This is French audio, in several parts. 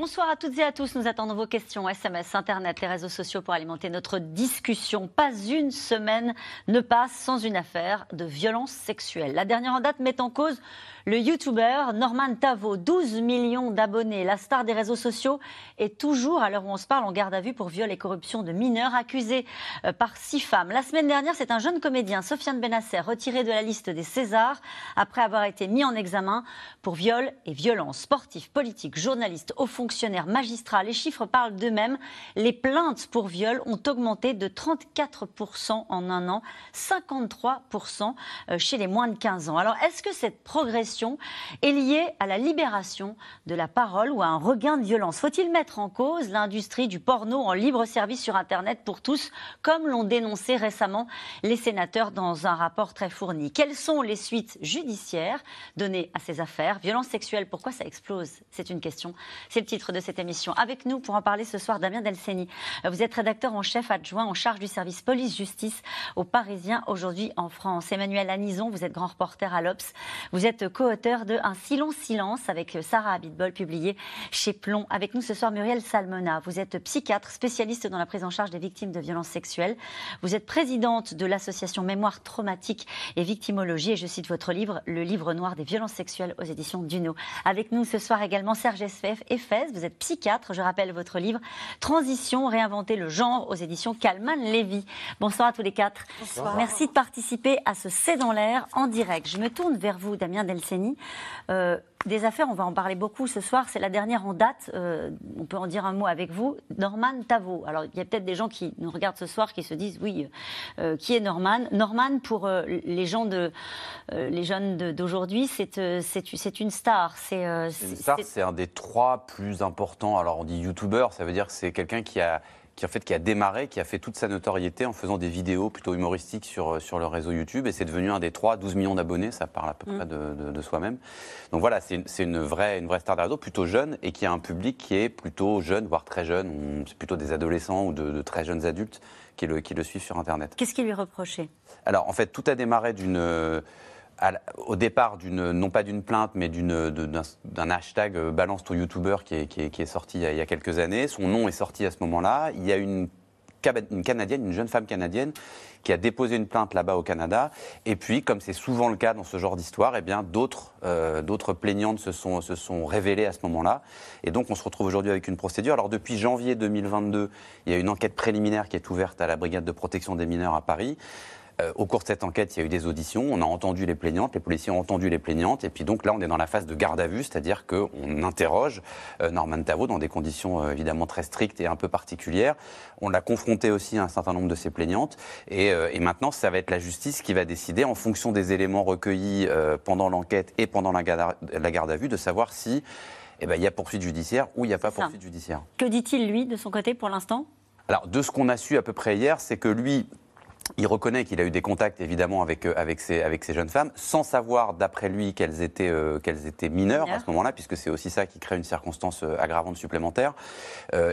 Bonsoir à toutes et à tous. Nous attendons vos questions, SMS, Internet, les réseaux sociaux pour alimenter notre discussion. Pas une semaine ne passe sans une affaire de violence sexuelle. La dernière en date met en cause le YouTuber Norman Tavo, 12 millions d'abonnés, la star des réseaux sociaux, est toujours, à l'heure où on se parle, en garde à vue pour viol et corruption de mineurs, accusé euh, par six femmes. La semaine dernière, c'est un jeune comédien, Sofiane Benasser, retiré de la liste des Césars après avoir été mis en examen pour viol et violence. Sportif, politique, journaliste, haut fonctionnaire, magistrat, les chiffres parlent d'eux-mêmes. Les plaintes pour viol ont augmenté de 34% en un an, 53% euh, chez les moins de 15 ans. Alors, est-ce que cette progression est liée à la libération de la parole ou à un regain de violence? Faut-il mettre en cause l'industrie du porno en libre service sur Internet pour tous, comme l'ont dénoncé récemment les sénateurs dans un rapport très fourni? Quelles sont les suites judiciaires données à ces affaires? Violence sexuelle, pourquoi ça explose? C'est une question. C'est le titre de cette émission. Avec nous pour en parler ce soir, Damien Delceni. Vous êtes rédacteur en chef adjoint en charge du service police-justice aux Parisiens aujourd'hui en France. Emmanuel Anison, vous êtes grand reporter à l'Obs. Vous êtes co-auteur de Un si long silence avec Sarah Abitbol, publié chez Plomb. Avec nous ce soir, Muriel Salmona. Vous êtes psychiatre, spécialiste dans la prise en charge des victimes de violences sexuelles. Vous êtes présidente de l'association Mémoire traumatique et victimologie. Et je cite votre livre, Le livre noir des violences sexuelles aux éditions Duno. Avec nous ce soir également Serge Esfef, Vous êtes psychiatre. Je rappelle votre livre Transition, réinventer le genre aux éditions Calman Lévy. Bonsoir à tous les quatre. Bonsoir. Merci de participer à ce C'est dans l'air en direct. Je me tourne vers vous, Damien Delceni euh, des affaires, on va en parler beaucoup ce soir. C'est la dernière en date. Euh, on peut en dire un mot avec vous. Norman Tavo. Alors, il y a peut-être des gens qui nous regardent ce soir qui se disent oui, euh, qui est Norman? Norman, pour les gens de, les jeunes d'aujourd'hui, c'est c'est une star. C'est une star. C'est un des trois plus importants. Alors, on dit YouTuber, ça veut dire que c'est quelqu'un qui a qui, en fait, qui a démarré, qui a fait toute sa notoriété en faisant des vidéos plutôt humoristiques sur, euh, sur le réseau YouTube. Et c'est devenu un des trois, 12 millions d'abonnés, ça parle à peu mm. près de, de, soi-même. Donc voilà, c'est une, une, vraie, une vraie star de réseau, plutôt jeune, et qui a un public qui est plutôt jeune, voire très jeune. C'est plutôt des adolescents ou de, très jeunes adultes qui le, qui le suivent sur Internet. Qu'est-ce qui lui reprochait? Alors, en fait, tout a démarré d'une au départ, non pas d'une plainte, mais d'un hashtag euh, Balance ton YouTuber qui est, sorti il y, a, quelques années. Son nom est sorti à ce moment-là. Il y a une, une Canadienne, une jeune femme canadienne, qui a déposé une plainte là-bas au Canada. Et puis, comme c'est souvent le cas dans ce genre d'histoire, eh bien, d'autres, euh, d'autres plaignantes se sont, se sont révélées à ce moment-là. Et donc, on se retrouve aujourd'hui avec une procédure. Alors, depuis janvier 2022, il y a une enquête préliminaire qui est ouverte à la brigade de protection des mineurs à Paris. Euh, au cours de cette enquête, il y a eu des auditions, on a entendu les plaignantes, les policiers ont entendu les plaignantes, et puis donc là, on est dans la phase de garde à vue, c'est-à-dire qu'on interroge euh, Norman Tavo dans des conditions euh, évidemment très strictes et un peu particulières. On l'a confronté aussi à un certain nombre de ses plaignantes, et, maintenant, ça va être la justice qui va décider, en fonction des éléments recueillis pendant l'enquête et pendant la garde, à, vue, de savoir si eh ben, il y a poursuite judiciaire ou il n'y a pas poursuite judiciaire. Que dit-il, lui, de son côté, pour l'instant? Alors, de ce qu'on a su à peu près hier, c'est que lui il reconnaît qu'il a eu des contacts évidemment avec, euh, avec, ces, avec ces jeunes femmes, sans savoir d'après lui qu'elles étaient, euh, qu'elles étaient mineures à ce moment-là, puisque c'est aussi ça qui crée une circonstance euh, aggravante supplémentaire.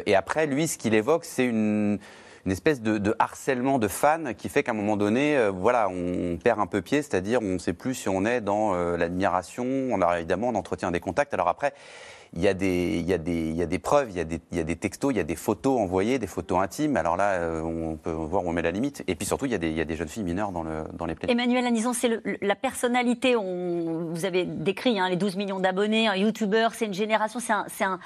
et après, lui, ce qu'il évoque, c'est une, une espèce de, harcèlement de fans qui fait qu'à un moment donné, voilà, on perd un peu pied, c'est-à-dire on ne sait plus si on est dans l'admiration, on a évidemment on entretient des contacts. Alors après, il y, a des, il, y a des, il y a des preuves, il y a des, il y a des textos, il y a des photos envoyées, des photos intimes. Alors là, euh, on peut voir où on met la limite. Et puis surtout, il y a des, il y a des jeunes filles mineures dans, le, dans les plaintes. Emmanuel Anison, c'est la personnalité. On, vous avez décrit hein, les 12 millions d'abonnés, un YouTuber, c'est une génération, c'est un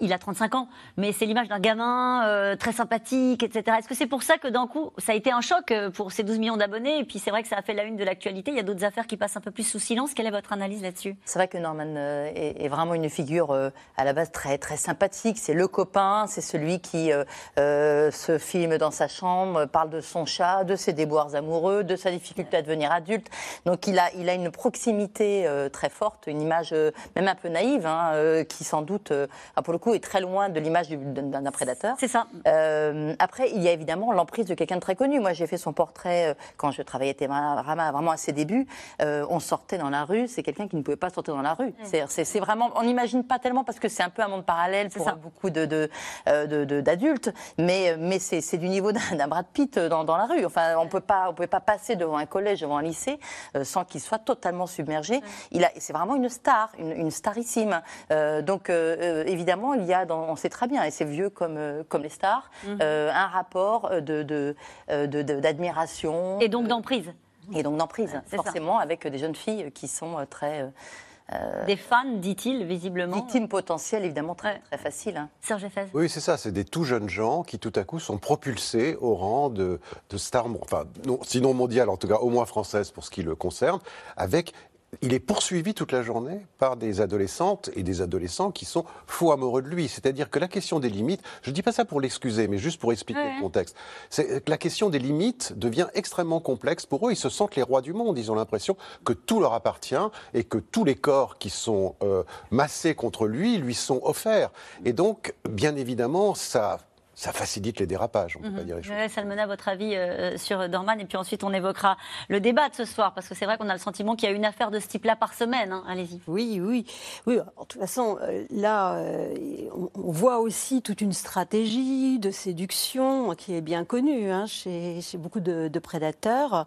il a 35 ans, mais c'est l'image d'un gamin euh, très sympathique, etc. Est-ce que c'est pour ça que d'un coup, ça a été un choc euh, pour ces 12 millions d'abonnés Et puis c'est vrai que ça a fait la une de l'actualité. Il y a d'autres affaires qui passent un peu plus sous silence. Quelle est votre analyse là-dessus? C'est vrai que Norman euh, est, vraiment une figure à la base très, très sympathique. C'est le copain, c'est celui qui se filme dans sa chambre, parle de son chat, de ses déboires amoureux, de sa difficulté à devenir adulte. Donc il a, il a une proximité très forte, une image même un peu naïve, hein, qui sans doute, pour le coup, coup, est très loin de l'image du- d'un prédateur. C'est ça. Euh, après, il y a évidemment l'emprise de quelqu'un de très connu. Moi, j'ai fait son portrait euh, quand je travaillais à Télérama, vraiment à ses débuts. Euh, on sortait dans la rue, c'est quelqu'un qui ne pouvait pas sortir dans la rue. C'est- C'est vraiment, on n'imagine pas tellement parce que c'est un peu un monde parallèle pour ça. beaucoup de- de, de- de- d'adultes, mais, mais c'est du niveau d'un Brad Pitt dans, dans la rue. Enfin, on peut pas, on pouvait pas passer devant un collège, devant un lycée, sans qu'il soit totalement submergé. Il a, c'est vraiment une star, une, une starissime. Donc, évidemment, il y a, dans, on sait très bien, et c'est vieux comme, euh, comme les stars, Mhm. euh, un rapport de, de, euh, de- de- d'admiration Et donc d'emprise. et donc d'emprise, ça. forcément, avec des jeunes filles qui sont très euh, Des fans, dit-il, visiblement. victimes potentielles, évidemment, très, Ouais. très faciles. hein. Serge Effez. Oui, c'est ça, c'est des tout jeunes gens qui tout à coup sont propulsés au rang de, de stars, enfin, non, sinon mondiales, en tout cas au moins françaises pour ce qui le concerne, avec. Il est poursuivi toute la journée par des adolescentes et des adolescents qui sont fous amoureux de lui. C'est-à-dire que la question des limites, je ne dis pas ça pour l'excuser, mais juste pour expliquer Ouais. le contexte, c'est que la question des limites devient extrêmement complexe. Pour eux, ils se sentent les rois du monde. Ils ont l'impression que tout leur appartient et que tous les corps qui sont euh, massés contre lui lui sont offerts. Et donc, bien évidemment, ça, ça facilite les dérapages. On ne peut pas dire les choses. Salmona votre avis euh, sur Dorman et puis ensuite on évoquera le débat de ce soir parce que c'est vrai qu'on a le sentiment qu'il y a une affaire de ce type-là par semaine. hein. Allez-y. Oui, oui, oui. En toute façon, euh, là, euh, on, on voit aussi toute une stratégie de séduction qui est bien connue hein, chez, chez beaucoup de, de prédateurs.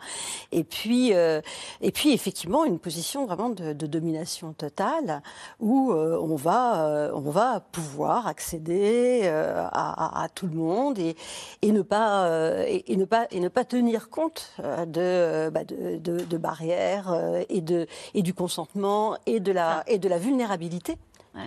Et puis, euh, et puis, effectivement, une position vraiment de, de domination totale où euh, on va, euh, on va pouvoir accéder euh, à, à- à tout le monde et, et ne pas, euh, et, et ne pas, et ne pas tenir compte euh, de, bah, de, de- de barrières euh, et de, et du consentement et de la, et de la vulnérabilité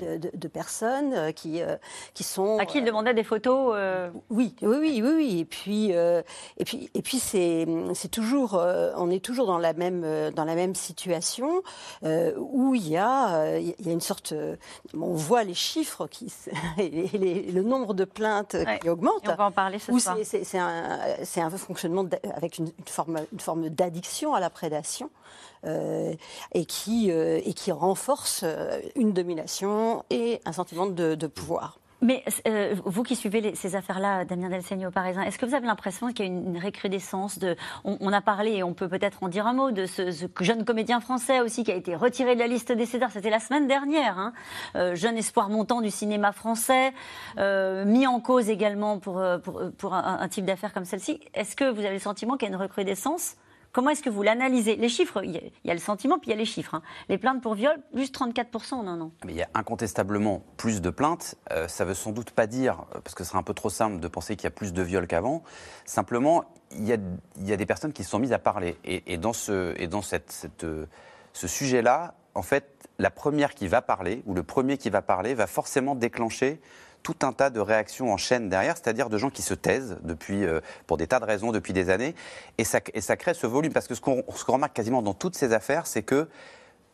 de, de- de personnes euh, qui, euh, qui sont. À qui il demandait des photos euh, Oui, oui, oui, oui, oui. Et puis, euh, et puis, et puis, c'est, c'est toujours, euh, on est toujours dans la même, euh, dans la même situation euh, où il y a, euh, il y a une sorte, euh, on voit les chiffres qui, et les- le nombre de plaintes Ouais. qui augmente. et on va en parler ce soir. c'est- c'est c'est un, c'est un fonctionnement avec une, une forme, une forme d'addiction à la prédation euh, et, qui, euh, et qui renforce euh, une domination et un sentiment de, pouvoir. Mais euh, vous qui suivez ces affaires-là, Damien Delceni au Parisien, est-ce que vous avez l'impression qu'il y a une, une recrudescence de. On, a parlé, et on peut peut-être en dire un mot, de ce, jeune comédien français aussi qui a été retiré de la liste des Césars. C'était la semaine dernière. hein. Euh, jeune espoir montant du cinéma français, euh, mis en cause également pour, euh, pour, un type d'affaires comme celle-ci. Est-ce que vous avez le sentiment qu'il y a une recrudescence? Comment est-ce que vous l'analysez? Les chiffres, il y, a, le sentiment, puis il y a les chiffres. hein. Les plaintes pour viol, juste 34%, non, non. Mais il y a incontestablement plus de plaintes. Euh, ça veut sans doute pas dire, euh, parce que ce serait un peu trop simple de penser qu'il y a plus de viols qu'avant. Simplement, il y, a, des personnes qui se sont mises à parler. Et, dans, ce, et dans cette, euh, ce sujet-là, en fait, la première qui va parler, ou le premier qui va parler, va forcément déclencher tout un tas de réactions en chaîne derrière, c'est-à-dire de gens qui se taisent depuis, euh, pour des tas de raisons depuis des années, et ça, et ça crée ce volume. Parce que ce qu'on ce remarque quasiment dans toutes ces affaires, c'est que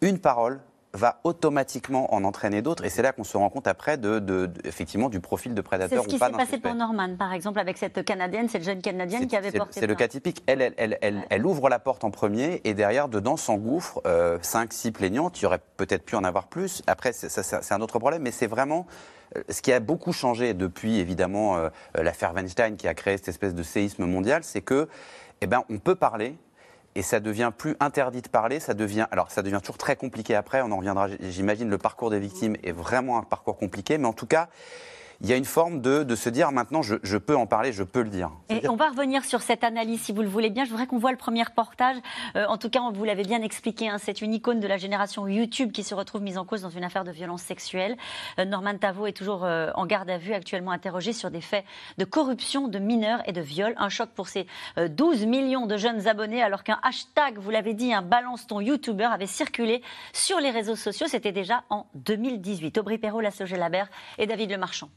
une parole va automatiquement en entraîner d'autres, et c'est là qu'on se rend compte après de, de- de- effectivement du profil de C'est prédateur ce ou qui pas s'est d'un passé suspect. pour Norman, par exemple, avec cette Canadienne, cette jeune Canadienne C'est- qui avait c'est- porté C'est le cas typique. Elle, elle, elle, elle, elle ouvre la porte en premier et derrière, dedans, s'engouffrent 5, 6 plaignantes. Il y aurait peut-être pu en avoir plus. Après, c'est c'est un autre problème, mais c'est vraiment euh, ce qui a beaucoup changé depuis, évidemment, euh, euh, l'affaire Weinstein qui a créé cette espèce de séisme mondial, c'est que, eh ben, on peut parler. Et ça devient plus interdit de parler, ça devient alors ça devient toujours très compliqué après. On en reviendra. J'imagine le parcours des victimes est vraiment un parcours compliqué, mais en tout cas, il y a une forme de, de se dire maintenant je, je peux en parler, je peux le dire. Et on va revenir sur cette analyse, si vous le voulez bien. Je voudrais qu'on voit le premier reportage. Euh, en tout cas, vous l'avez bien expliqué, hein, c'est une icône de la génération YouTube qui se retrouve mise en cause dans une affaire de violence sexuelle. Euh, Norman Tavo est toujours euh, en garde à vue, actuellement interrogé sur des faits de corruption de mineurs et de viol. Un choc pour ces euh, 12 millions de jeunes abonnés, alors qu'un hashtag, vous l'avez dit, un balance ton YouTuber avait circulé sur les réseaux sociaux. C'était déjà en 2018. Aubry Perrault, la Labert et David Lemarchand.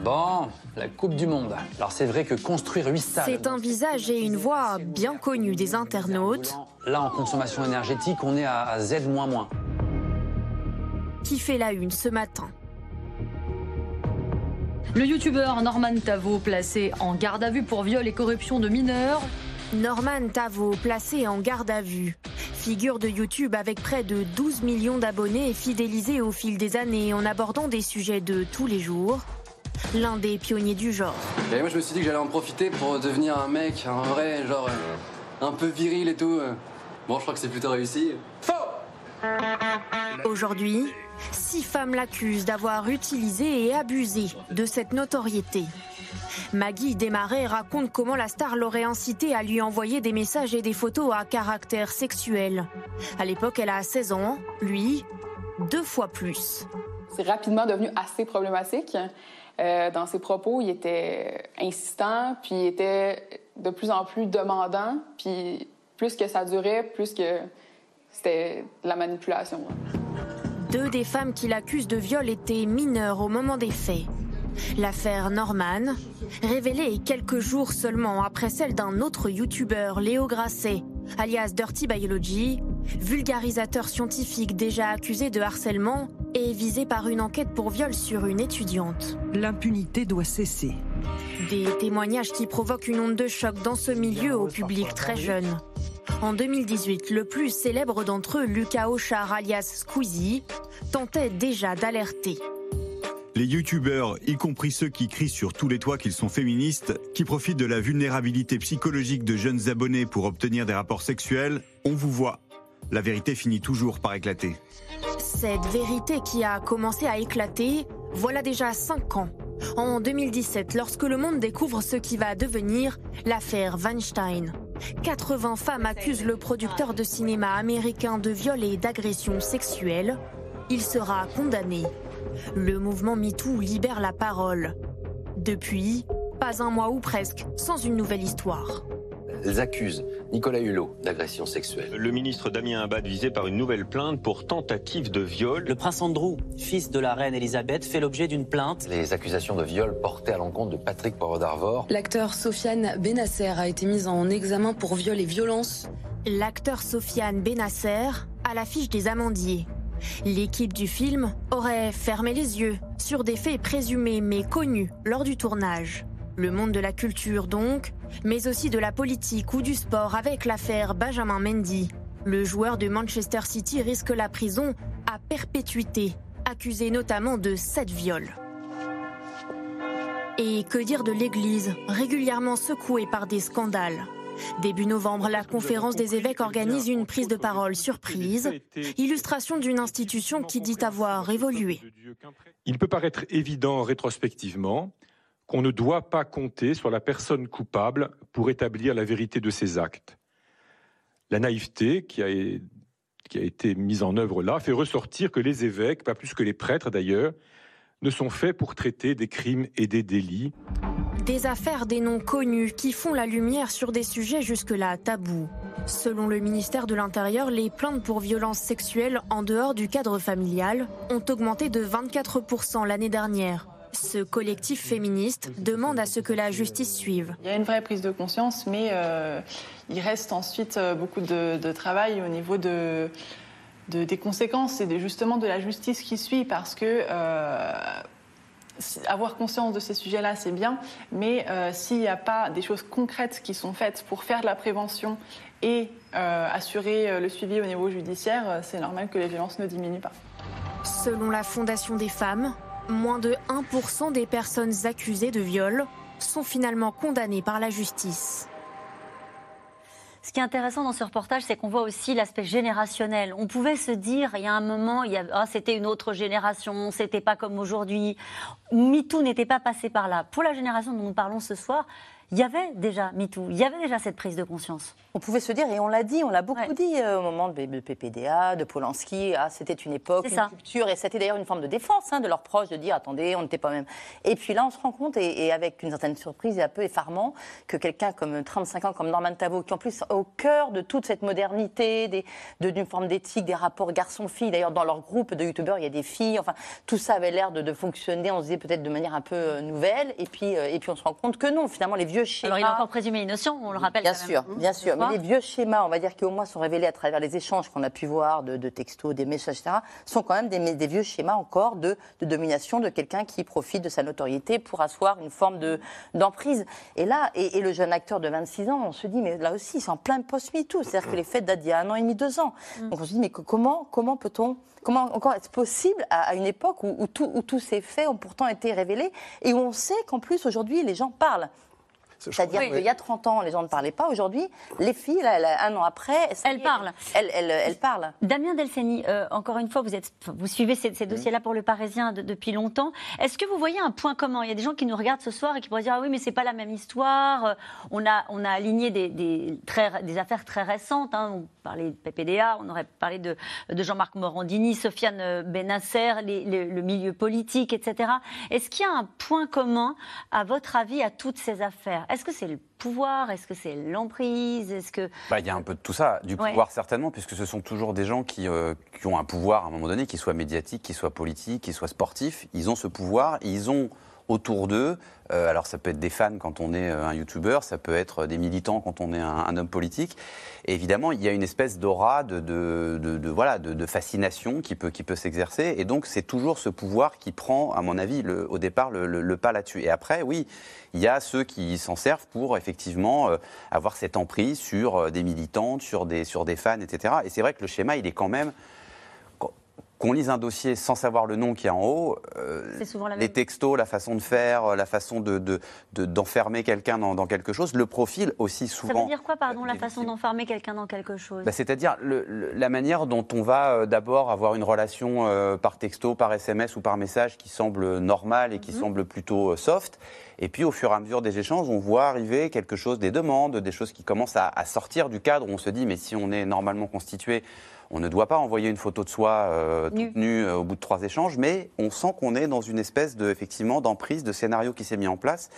Bon, la Coupe du Monde. Alors c'est vrai que construire 8 stades... C'est un visage et une voix bien connus des internautes Là, en consommation énergétique, on est à, à Z-. qui fait la une ce matin. Le youtubeur Norman Tavo, placé en garde à vue pour viol et corruption de mineurs, Norman Tavo, placé en garde à vue. Figure de YouTube avec près de 12 millions d'abonnés et fidélisé au fil des années en abordant des sujets de tous les jours. L'un des pionniers du genre. Et moi, je me suis dit que j'allais en profiter pour devenir un mec, un vrai, genre, euh, un peu viril et tout. Bon, je crois que c'est plutôt réussi. Faux Aujourd'hui, six femmes l'accusent d'avoir utilisé et abusé de cette notoriété. Maggie Desmarais raconte comment la star l'aurait incité à lui envoyer des messages et des photos à caractère sexuel. À l'époque, elle a 16 ans, lui, deux fois plus. C'est rapidement devenu assez problématique. Euh, dans ses propos, il était insistant, puis il était de plus en plus demandant, puis plus que ça durait, plus que c'était de la manipulation. Deux des femmes qui l'accusent de viol étaient mineures au moment des faits. L'affaire Norman, révélée quelques jours seulement après celle d'un autre youtubeur, Léo Grasset, alias Dirty Biology, vulgarisateur scientifique déjà accusé de harcèlement et visé par une enquête pour viol sur une étudiante. L'impunité doit cesser. Des témoignages qui provoquent une onde de choc dans ce milieu au public très jeune. En 2018, le plus célèbre d'entre eux, Lucas Auchard alias Squeezie, tentait déjà d'alerter. Les youtubeurs, y compris ceux qui crient sur tous les toits qu'ils sont féministes, qui profitent de la vulnérabilité psychologique de jeunes abonnés pour obtenir des rapports sexuels, on vous voit. La vérité finit toujours par éclater. Cette vérité qui a commencé à éclater, voilà déjà 5 ans. En 2017, lorsque le monde découvre ce qui va devenir l'affaire Weinstein. 80 femmes accusent le producteur de cinéma américain de viol et d'agression sexuelle. Il sera condamné. Le mouvement MeToo libère la parole. Depuis, pas un mois ou presque sans une nouvelle histoire. Elles accusent Nicolas Hulot d'agression sexuelle. Le ministre Damien Abad visé par une nouvelle plainte pour tentative de viol. Le prince Andrew, fils de la reine Elisabeth, fait l'objet d'une plainte. Les accusations de viol portées à l'encontre de Patrick Poivre d'Arvor. L'acteur Sofiane Benasser a été mis en examen pour viol et violence. L'acteur Sofiane Benasser à l'affiche des Amandiers. L'équipe du film aurait fermé les yeux sur des faits présumés mais connus lors du tournage. Le monde de la culture donc, mais aussi de la politique ou du sport avec l'affaire Benjamin Mendy. Le joueur de Manchester City risque la prison à perpétuité, accusé notamment de sept viols. Et que dire de l'Église, régulièrement secouée par des scandales? Début novembre, la conférence des évêques organise une prise de parole surprise, illustration d'une institution qui dit avoir évolué. Il peut paraître évident rétrospectivement qu'on ne doit pas compter sur la personne coupable pour établir la vérité de ses actes. La naïveté qui a, été mise en œuvre là fait ressortir que les évêques, pas plus que les prêtres d'ailleurs, ne sont faits pour traiter des crimes et des délits. Des affaires des noms connus qui font la lumière sur des sujets jusque-là tabous. Selon le ministère de l'Intérieur, les plaintes pour violences sexuelles en dehors du cadre familial ont augmenté de 24% l'année dernière. Ce collectif féministe demande à ce que la justice suive. Il y a une vraie prise de conscience, mais euh, il reste ensuite euh, beaucoup de, de travail au niveau de, de, des conséquences et justement de la justice qui suit, parce que euh, avoir conscience de ces sujets-là, c'est bien, mais euh, s'il n'y a pas des choses concrètes qui sont faites pour faire de la prévention et euh, assurer euh, le suivi au niveau judiciaire, c'est normal que les violences ne diminuent pas. Selon la Fondation des femmes, moins de 1% des personnes accusées de viol sont finalement condamnées par la justice. Ce qui est intéressant dans ce reportage, c'est qu'on voit aussi l'aspect générationnel. On pouvait se dire, il y a un moment, il y ah, c'était une autre génération, c'était pas comme aujourd'hui. MeToo n'était pas passé par là. Pour la génération dont nous parlons ce soir, il y avait déjà MeToo, il y avait déjà cette prise de conscience. On pouvait se dire, et on l'a dit, on l'a beaucoup ouais. dit euh, au moment de, de PPDA, de Polanski, ah, c'était une époque, une ça. culture, et c'était d'ailleurs une forme de défense hein, de leurs proches, de dire, attendez, on n'était pas même. Et puis là, on se rend compte, et, et, avec une certaine surprise et un peu effarement, que quelqu'un comme 35 ans, comme Norman Tavo, qui en plus au cœur de toute cette modernité, de, d'une forme d'éthique, des rapports garçon-fille, d'ailleurs dans leur groupe de youtubeurs, il y a des filles, enfin, tout ça avait l'air de, de, fonctionner, on se disait peut-être de manière un peu euh, nouvelle, et puis, euh, et puis on se rend compte que non, finalement, les vieux vieux schémas. Alors il est encore présumé innocent, on le rappelle. Bien quand sûr, même. bien sûr. Mais les vieux schémas, on va dire, qui au moins sont révélés à travers les échanges qu'on a pu voir de, de textos, des messages, etc., sont quand même des, des vieux schémas encore de, de domination de quelqu'un qui profite de sa notoriété pour asseoir une forme de- d'emprise. Et là, et, et le jeune acteur de 26 ans, on se dit, mais là aussi, c'est en plein post-MeToo. C'est-à-dire que les faits datent d'il y a un an et demi, deux ans. Donc on se dit, mais que- comment, comment peut-on Comment encore est-ce possible à, à une époque où, où tout- où tous ces faits ont pourtant été révélés et où on sait qu'en plus aujourd'hui les gens parlent? C'est-à-dire Oui. qu'il y a 30 ans, les gens ne parlaient pas. Aujourd'hui, les filles, là, là, un an après, Elles parlent. Elles, elles- elles parlent. Damien Delceni, euh, encore une fois, vous, êtes, vous suivez ces, ces dossiers-là pour le Parisien de- depuis longtemps. Est-ce que vous voyez un point commun? Il y a des gens qui nous regardent ce soir et qui pourraient dire ah oui, mais c'est pas la même histoire. Euh, On a, on a aligné des, des, très, des affaires très récentes. hein. On parlait de PPDA, on aurait parlé de, de Jean-Marc Morandini, Sofiane euh, Benasser, les- les- le milieu politique, etc. Est-ce qu'il y a un point commun, à votre avis, à toutes ces affaires? Est-ce que c'est le pouvoir? Est-ce que c'est l'emprise? Est-ce que Bah, Il y a un peu de tout ça, du Ouais. pouvoir certainement, puisque ce sont toujours des gens qui, euh, qui ont un pouvoir à un moment donné, qui soit médiatique, qui soit politique, qui soit sportif. Ils ont ce pouvoir, et ils ont autour d'eux, euh, alors ça peut être des fans quand on est euh, un youtubeur, ça peut être des militants quand on est un, homme politique. Et évidemment, il y a une espèce d'aura, de, de, de- de- voilà, de, de fascination qui peut, qui peut s'exercer. Et donc, c'est toujours ce pouvoir qui prend, à mon avis, le- au départ, le, le- le pas là-dessus. Et après, oui, il y a ceux qui s'en servent pour effectivement euh, avoir cette emprise sur euh, des militantes, sur des, sur des fans, etc. Et c'est vrai que le schéma, il est quand même. Qu'on- lise un dossier sans savoir le nom qui est en haut, euh, C'est souvent la les même. textos, la façon de faire, la façon de, de- de- d'enfermer quelqu'un dans, dans quelque chose, le profil aussi ça souvent. veut dire quoi, pardon, la façon d'enfermer quelqu'un dans quelque chose? Bah, C'est-à-dire la manière dont on va euh, d'abord avoir une relation euh, par texto, par SMS ou par message qui semble normale et qui Mhm. semble plutôt euh, soft. Et puis au fur et à mesure des échanges, on voit arriver quelque chose, des demandes, des choses qui commencent à, à sortir du cadre où on se dit mais si on est normalement constitué, on ne doit pas envoyer une photo de soi euh, toute nue euh, au bout de trois échanges, mais on sent qu'on est dans une espèce de, effectivement, d'emprise, de scénario qui s'est mis en place,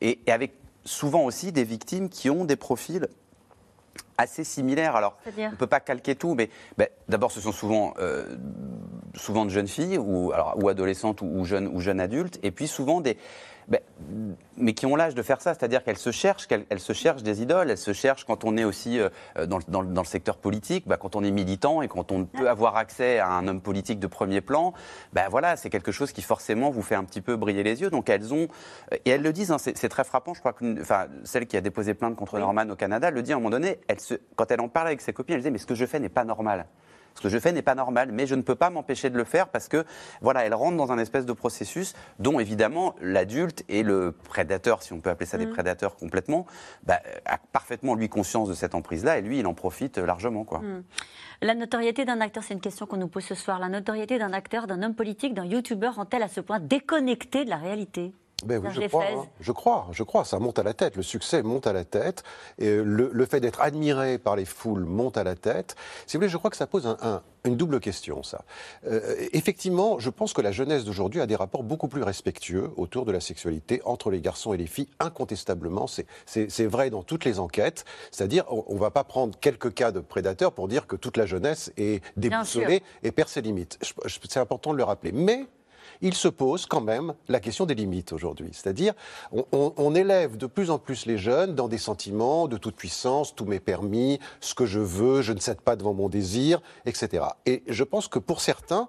et, et avec souvent aussi des victimes qui ont des profils assez similaires. Alors, on ne peut pas calquer tout, mais ben, d'abord, ce sont souvent, euh, souvent de jeunes filles, ou, alors, ou adolescentes, ou, ou jeunes, ou jeunes adultes, et puis souvent des. Ben, mais qui ont l'âge de faire ça, c'est-à-dire qu'elles se cherchent, qu'elles elles se cherchent des idoles, elles se cherchent quand on est aussi euh, dans, le, dans le- dans le secteur politique, ben, quand on est militant et quand on peut avoir accès à un homme politique de premier plan, ben voilà, c'est quelque chose qui forcément vous fait un petit peu briller les yeux. Donc elles ont, et elles le disent, hein, c'est très frappant, je crois que enfin, celle qui a déposé plainte contre Norman au Canada le dit à un moment donné, elle se, quand elle en parle avec ses copines, elle disait mais ce que je fais n'est pas normal. Ce que je fais n'est pas normal, mais je ne peux pas m'empêcher de le faire parce que, voilà, elle rentre dans un espèce de processus dont, évidemment, l'adulte et le prédateur, si on peut appeler ça des Mhm. prédateurs complètement, bah, a parfaitement, lui, conscience de cette emprise-là et lui, il en profite largement, quoi. Hmm. La notoriété d'un acteur, c'est une question qu'on nous pose ce soir. La notoriété d'un acteur, d'un homme politique, d'un youtubeur rend-elle à ce point déconnecté de la réalité? Ben oui, je crois, hein. je crois, je crois, ça monte à la tête, le succès monte à la tête, et euh, le, le fait d'être admiré par les foules monte à la tête. Si vous voulez, je crois que ça pose un- un- une double question, ça. Euh, effectivement, je pense que la jeunesse d'aujourd'hui a des rapports beaucoup plus respectueux autour de la sexualité entre les garçons et les filles, incontestablement, c'est- vrai dans toutes les enquêtes, c'est-à-dire on ne va pas prendre quelques cas de prédateurs pour dire que toute la jeunesse est déboussolée et perd ses limites. C'est important de le rappeler. Mais il se pose quand même la question des limites aujourd'hui. C'est-à-dire, on, élève de plus en plus les jeunes dans des sentiments de toute puissance, tout m'est permis, ce que je veux, je ne cède pas devant mon désir, etc. Et je pense que pour certains,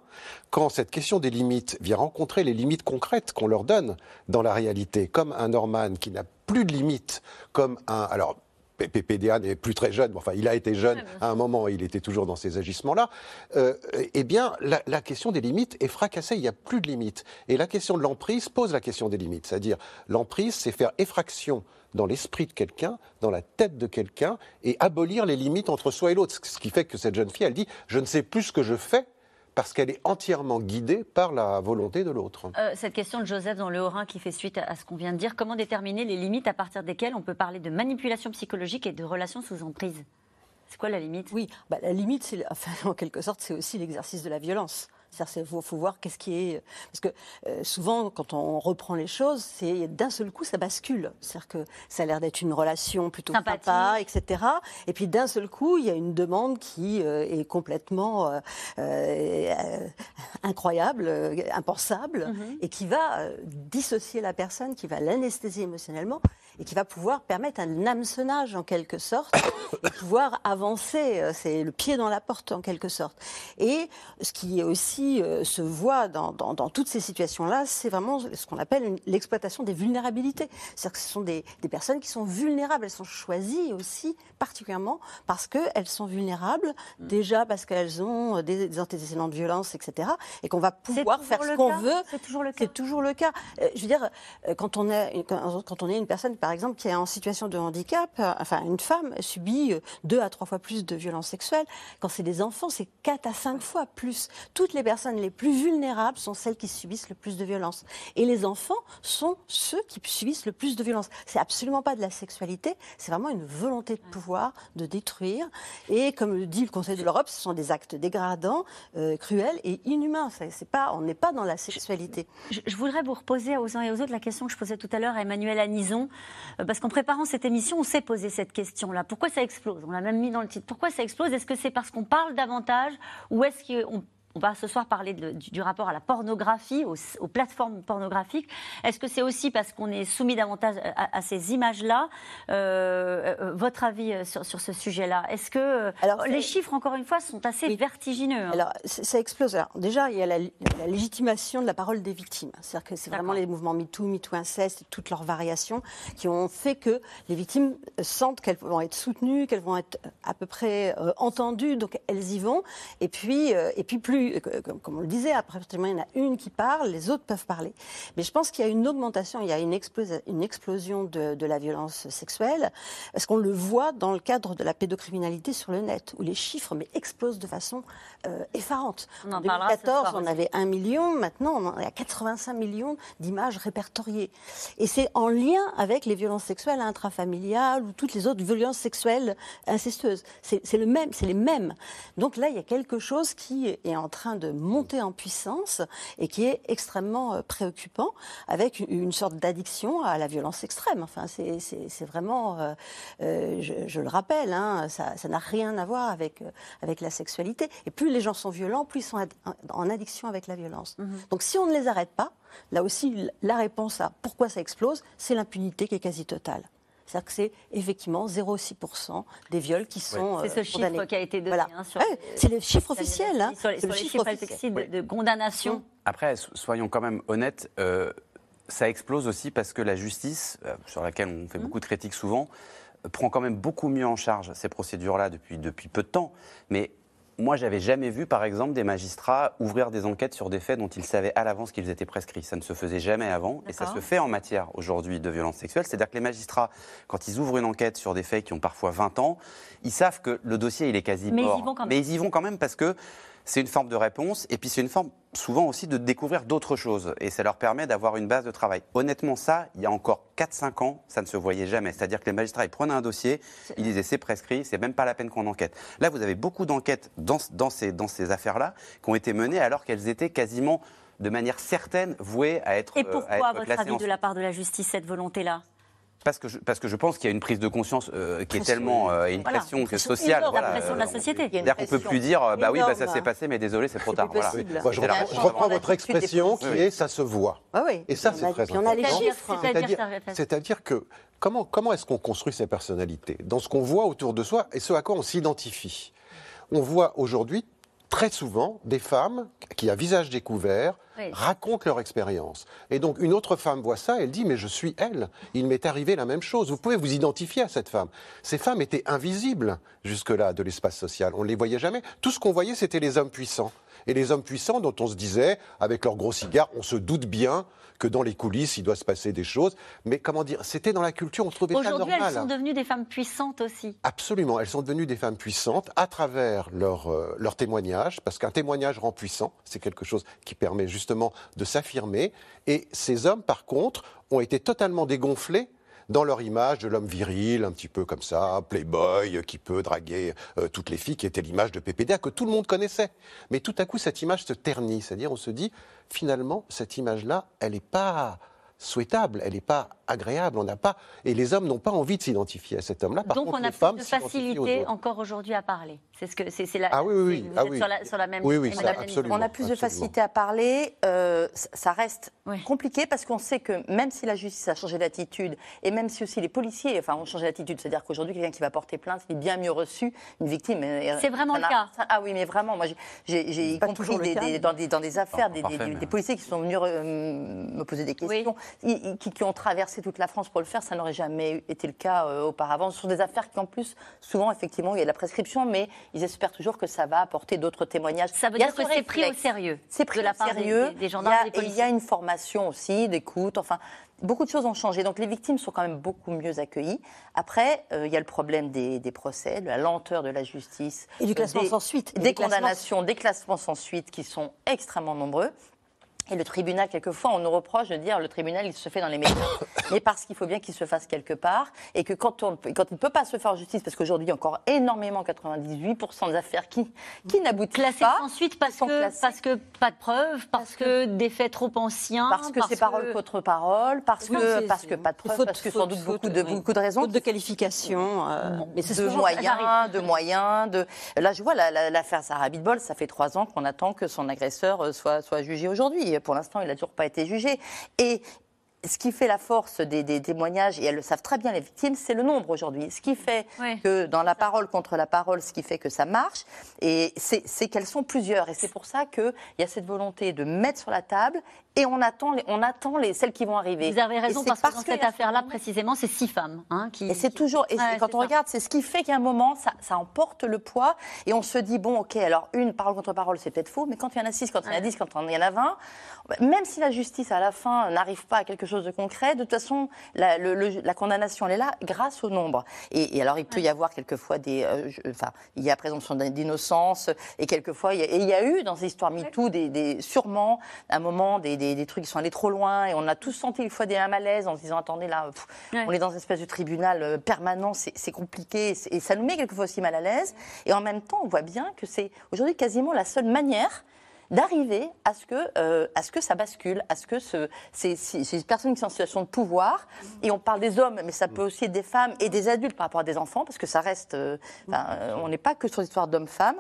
quand cette question des limites vient rencontrer les limites concrètes qu'on leur donne dans la réalité, comme un Norman qui n'a plus de limites, comme un... Alors, PPDA n'est plus très jeune, mais enfin, il a été jeune à un moment, il était toujours dans ces agissements-là. Euh, eh bien, la, la question des limites est fracassée, il n'y a plus de limites. Et la question de l'emprise pose la question des limites. C'est-à-dire, l'emprise, c'est faire effraction dans l'esprit de quelqu'un, dans la tête de quelqu'un, et abolir les limites entre soi et l'autre. Ce qui fait que cette jeune fille, elle dit, je ne sais plus ce que je fais, parce qu'elle est entièrement guidée par la volonté de l'autre. Euh, Cette question de Joseph dans le Haut-Rhin qui fait suite à, ce qu'on vient de dire, comment déterminer les limites à partir desquelles on peut parler de manipulation psychologique et de relations sous emprise? C'est quoi la limite? Oui, bah, la limite, enfin, en quelque sorte, c'est aussi l'exercice de la violence. Il faut, faut voir qu'est-ce qui est. Parce que euh, souvent, quand on reprend les choses, c'est d'un seul coup, ça bascule. C'est-à-dire que ça a l'air d'être une relation plutôt sympa, etc. Et puis d'un seul coup, il y a une demande qui euh, est complètement euh, incroyable, impensable, Mhm. et qui va dissocier la personne, qui va l'anesthésier émotionnellement, et qui va pouvoir permettre un hameçonnage en quelque sorte, et pouvoir avancer. euh, C'est le pied dans la porte en quelque sorte. Et ce qui aussi euh, se voit dans, dans- dans toutes ces situations-là, c'est vraiment ce qu'on appelle l'exploitation des vulnérabilités. C'est-à-dire que ce sont des, des personnes qui sont vulnérables. Elles sont choisies aussi particulièrement parce qu'elles sont vulnérables, Mm. déjà parce qu'elles ont des, des antécédents de violence, etc. Et qu'on va pouvoir faire ce qu'on veut. C'est toujours le cas. C'est toujours le cas. Euh, je veux dire, quand on, est, quand on est une personne, par exemple, qui est en situation de handicap, euh, enfin une femme subit euh, deux à trois fois plus de violences sexuelles. Quand c'est des enfants, c'est quatre à cinq fois plus. Toutes les personnes les plus vulnérables sont celles qui subissent le plus de violences. Et les enfants sont ceux qui subissent le plus de violences. C'est absolument pas de la sexualité, c'est vraiment une volonté de pouvoir, de détruire. Et comme le dit le Conseil de l'Europe, ce sont des actes dégradants, euh, cruels et inhumains. C'est pas, on n'est pas dans la sexualité. Je, je voudrais vous reposer aux uns et aux autres la question que je posais tout à l'heure à Emmanuel Anison, parce qu'en préparant cette émission, on s'est posé cette question-là. Pourquoi ça explose? On l'a même mis dans le titre. Pourquoi ça explose? Est-ce que c'est parce qu'on parle davantage ou est-ce qu'on on va ce soir parler de- du, du rapport à la pornographie, aux, aux plateformes pornographiques. Est-ce que c'est aussi parce qu'on est soumis davantage à, à ces images-là Euh, euh, Votre avis euh, sur, sur ce sujet-là? Est-ce que euh, les chiffres, encore une fois, sont assez vertigineux hein? Alors, ça explose. Alors, déjà, il y a la, la légitimation de la parole des victimes. C'est-à-dire que c'est vraiment les mouvements MeToo, MeToo Inceste toutes leurs variations qui ont fait que les victimes sentent qu'elles vont être soutenues, qu'elles vont être à peu près euh, entendues, donc elles y vont. Et puis, euh, et puis plus, euh, comme, on le disait, après, il y en a une qui parle, les autres peuvent parler. Mais je pense qu'il y a une augmentation, il y a une, explosion de, de la violence sexuelle, parce qu'on le voit dans le cadre de la pédocriminalité sur le net, où les chiffres mais, explosent de façon euh, effarante? On en en parlera ce 2014, soir on avait 1 million, maintenant on à 85 millions d'images répertoriées. Et c'est en lien avec les violences sexuelles intrafamiliales ou toutes les autres violences sexuelles incestueuses. C'est c'est le même, c'est les mêmes. Donc là, il y a quelque chose qui est en train de monter en puissance et qui est extrêmement euh, préoccupant, avec une, sorte d'addiction à la violence extrême. Enfin, c'est- vraiment, euh, euh, je, je le rappelle, hein, ça n'a rien à voir avec, avec la sexualité. Et plus les gens sont violents, plus ils sont ad- en addiction avec la violence. Donc si on ne les arrête pas, là aussi, la réponse à pourquoi ça explose, c'est l'impunité qui est quasi totale. C'est-à-dire que c'est effectivement 0,6% des viols qui sont C'est ce euh, chiffre qui a été donné Voilà. hein, sur Ouais, c'est le chiffre officiel. hein. Sur les, C'est sur le les chiffre chiffres officiel. effectifs de, de condamnation. Après, so- soyons quand même honnêtes, euh, ça explose aussi parce que la justice, euh, sur laquelle on fait beaucoup de critiques souvent, prend quand même beaucoup mieux en charge ces procédures-là depuis, depuis peu de temps. Mais moi, j'avais jamais vu, par exemple, des magistrats ouvrir des enquêtes sur des faits dont ils savaient à l'avance qu'ils étaient prescrits. Ça ne se faisait jamais avant, et ça se fait en matière aujourd'hui de violence sexuelle. C'est-à-dire que les magistrats, quand ils ouvrent une enquête sur des faits qui ont parfois 20 ans, ils savent que le dossier, il est quasi Mais ils y mort. vont quand même. Mais ils y vont quand même parce que c'est une forme de réponse, et puis c'est une forme souvent aussi de découvrir d'autres choses, et ça leur permet d'avoir une base de travail. Honnêtement, ça, il y a encore 4-5 ans, ça ne se voyait jamais. C'est-à-dire que les magistrats, ils prenaient un dossier, ils disaient c'est prescrit, c'est même pas la peine qu'on enquête. Là, vous avez beaucoup d'enquêtes dans, dans ces, dans ces affaires-là qui ont été menées alors qu'elles étaient quasiment de manière certaine vouées à être Et euh, à pourquoi, être à votre avis, en de la part de la justice, cette volonté-là? Parce que, je, parce que je pense qu'il y a une prise de conscience euh, qui est tellement euh, et une Voilà, pression que sociale. énorme, la voilà, pression de la euh, société. C'est-à-dire qu'on peut plus dire euh, bah oui, bah, ça s'est passé, mais désolé, c'est trop tard. Voilà. Moi, je la reprends, je votre expression qui est ça se voit. Ah oui. Et ça, c'est très puis on a les important. chiffres. C'est-à-dire, que comment, comment est-ce qu'on construit ces personnalités? Dans ce qu'on voit autour de soi et ce à quoi on s'identifie. On voit aujourd'hui très souvent des femmes qui, à visage découvert, Oui. racontent leur expérience. Et donc une autre femme voit ça, elle dit mais je suis elle. Il m'est arrivé la même chose. Vous pouvez vous identifier à cette femme. Ces femmes étaient invisibles jusque-là de l'espace social. On ne les voyait jamais. Tout ce qu'on voyait, c'était les hommes puissants. Et les hommes puissants dont on se disait, avec leurs gros cigares, on se doute bien que dans les coulisses, il doit se passer des choses. Mais comment dire, c'était dans la culture, on trouvait ça Aujourd'hui, normal. elles sont devenues des femmes puissantes aussi. Absolument, elles sont devenues des femmes puissantes à travers leur, euh, leur témoignage, parce qu'un témoignage rend puissant, c'est quelque chose qui permet justement de s'affirmer. Et ces hommes, par contre, ont été totalement dégonflés dans leur image de l'homme viril, un petit peu comme ça, playboy, euh, qui peut draguer euh, toutes les filles, qui était l'image de PPDA que tout le monde connaissait. Mais tout à coup, cette image se ternit, c'est-à-dire on se dit, finalement, cette image-là, elle n'est pas souhaitable, elle n'est pas agréable. On n'a pas et les hommes n'ont pas envie de s'identifier à cet homme-là. Par Donc contre, on les a plus de facilité encore aujourd'hui à parler. C'est ce que c'est la. Ah oui, oui, oui. vous Ah êtes oui. sur, la, sur la même. Oui, oui, sur ça, la même absolument. On a plus de facilité à parler. euh, ça- reste compliqué parce qu'on sait que même si la justice a changé d'attitude et même si aussi les policiers enfin, ont changé d'attitude, c'est-à-dire qu'aujourd'hui, quelqu'un qui va porter plainte, il est bien mieux reçu, une victime. euh, C'est vraiment le cas. ça- Ah oui, mais vraiment, moi, j'ai- compris des- des- dans, des, dans des affaires, des, parfait, des- des- mais- des policiers qui sont venus euh, me poser des questions, qui, qui ont traversé toute la France pour le faire. Ça n'aurait jamais été le cas euh, auparavant. Ce sont des affaires qui, en plus, souvent, effectivement, il y a de la prescription, mais ils espèrent toujours que ça va apporter d'autres témoignages. Ça veut Il y a dire que ce c'est pris au sérieux. C'est pris de la au part sérieux. des- des Il y a- et des et il y a une formation aussi, d'écoute, enfin, beaucoup de choses ont changé. Donc les victimes sont quand même beaucoup mieux accueillies. Après, euh, il y a le problème des, des procès, de la lenteur de la justice. Et du euh, classement des- sans suite. Et Des condamnations, des classements sans suite qui sont extrêmement nombreux. Et le tribunal, quelquefois, on nous reproche de dire le tribunal, il se fait dans les médias. Mais parce qu'il faut bien qu'il se fasse quelque part. Et que quand, on, quand il ne peut pas se faire en justice, parce qu'aujourd'hui, il y a encore énormément, 98% des affaires qui, qui n'aboutissent pas. ensuite parce que, classées. parce que pas de preuves, parce, que, des faits trop anciens. Parce que c'est parole contre parole, parce Oui, que, parce que pas de preuves, faute- parce que sans faute- doute faute, beaucoup de, oui. beaucoup de raisons. Faute de qualification. euh, mais de moyens, de moyens, de. Là, je vois la- la- l'affaire Sarah Bitbol, ça fait trois ans qu'on attend que son agresseur euh, soit, soit jugé aujourd'hui. Pour l'instant, il n'a toujours pas été jugé. Ce qui fait la force des, des témoignages, et elles le savent très bien les victimes, c'est le nombre aujourd'hui. Ce qui fait que dans la parole contre la parole, ce qui fait que ça marche, et c'est qu'elles sont plusieurs. Et c'est pour ça qu'il y a cette volonté de mettre sur la table, et on attend, les, on attend les, celles qui vont arriver. Vous avez raison c'est parce, que dans cette affaire-là précisément, c'est six femmes hein, qui. et c'est toujours, et Ouais, quand on ça. regarde, c'est ce qui fait qu'à un moment, ça, ça emporte le poids, et on se dit, bon, ok, alors une parole contre parole, c'est peut-être faux, mais quand il y en a six, quand il y en a dix, quand il y en a vingt, même si la justice, à la fin, n'arrive pas à quelque chose de concret, de toute façon, la, le- le- la condamnation, elle est là grâce au nombre. Et, et alors, il peut y avoir quelquefois des... euh, je- Enfin, il y a présomption d'innocence, et quelquefois, il y a, et il y a eu, dans ces histoires MeToo, des, des, sûrement, à un moment, des, des- des trucs qui sont allés trop loin, et on a tous senti une fois des un malaise en se disant, attendez, là, pff, Ouais. on est dans une espèce de tribunal euh, permanent, c'est compliqué, et ça nous met quelquefois aussi mal à l'aise. Et en même temps, on voit bien que c'est aujourd'hui quasiment la seule manière d'arriver à ce que euh, à ce que ça bascule, à ce que ce, ces, ces- personnes qui sont en situation de pouvoir, et on parle des hommes, mais ça peut aussi être des femmes et des adultes par rapport à des enfants, parce que ça reste, euh, enfin, euh, on n'est pas que sur l'histoire d'hommes-femmes,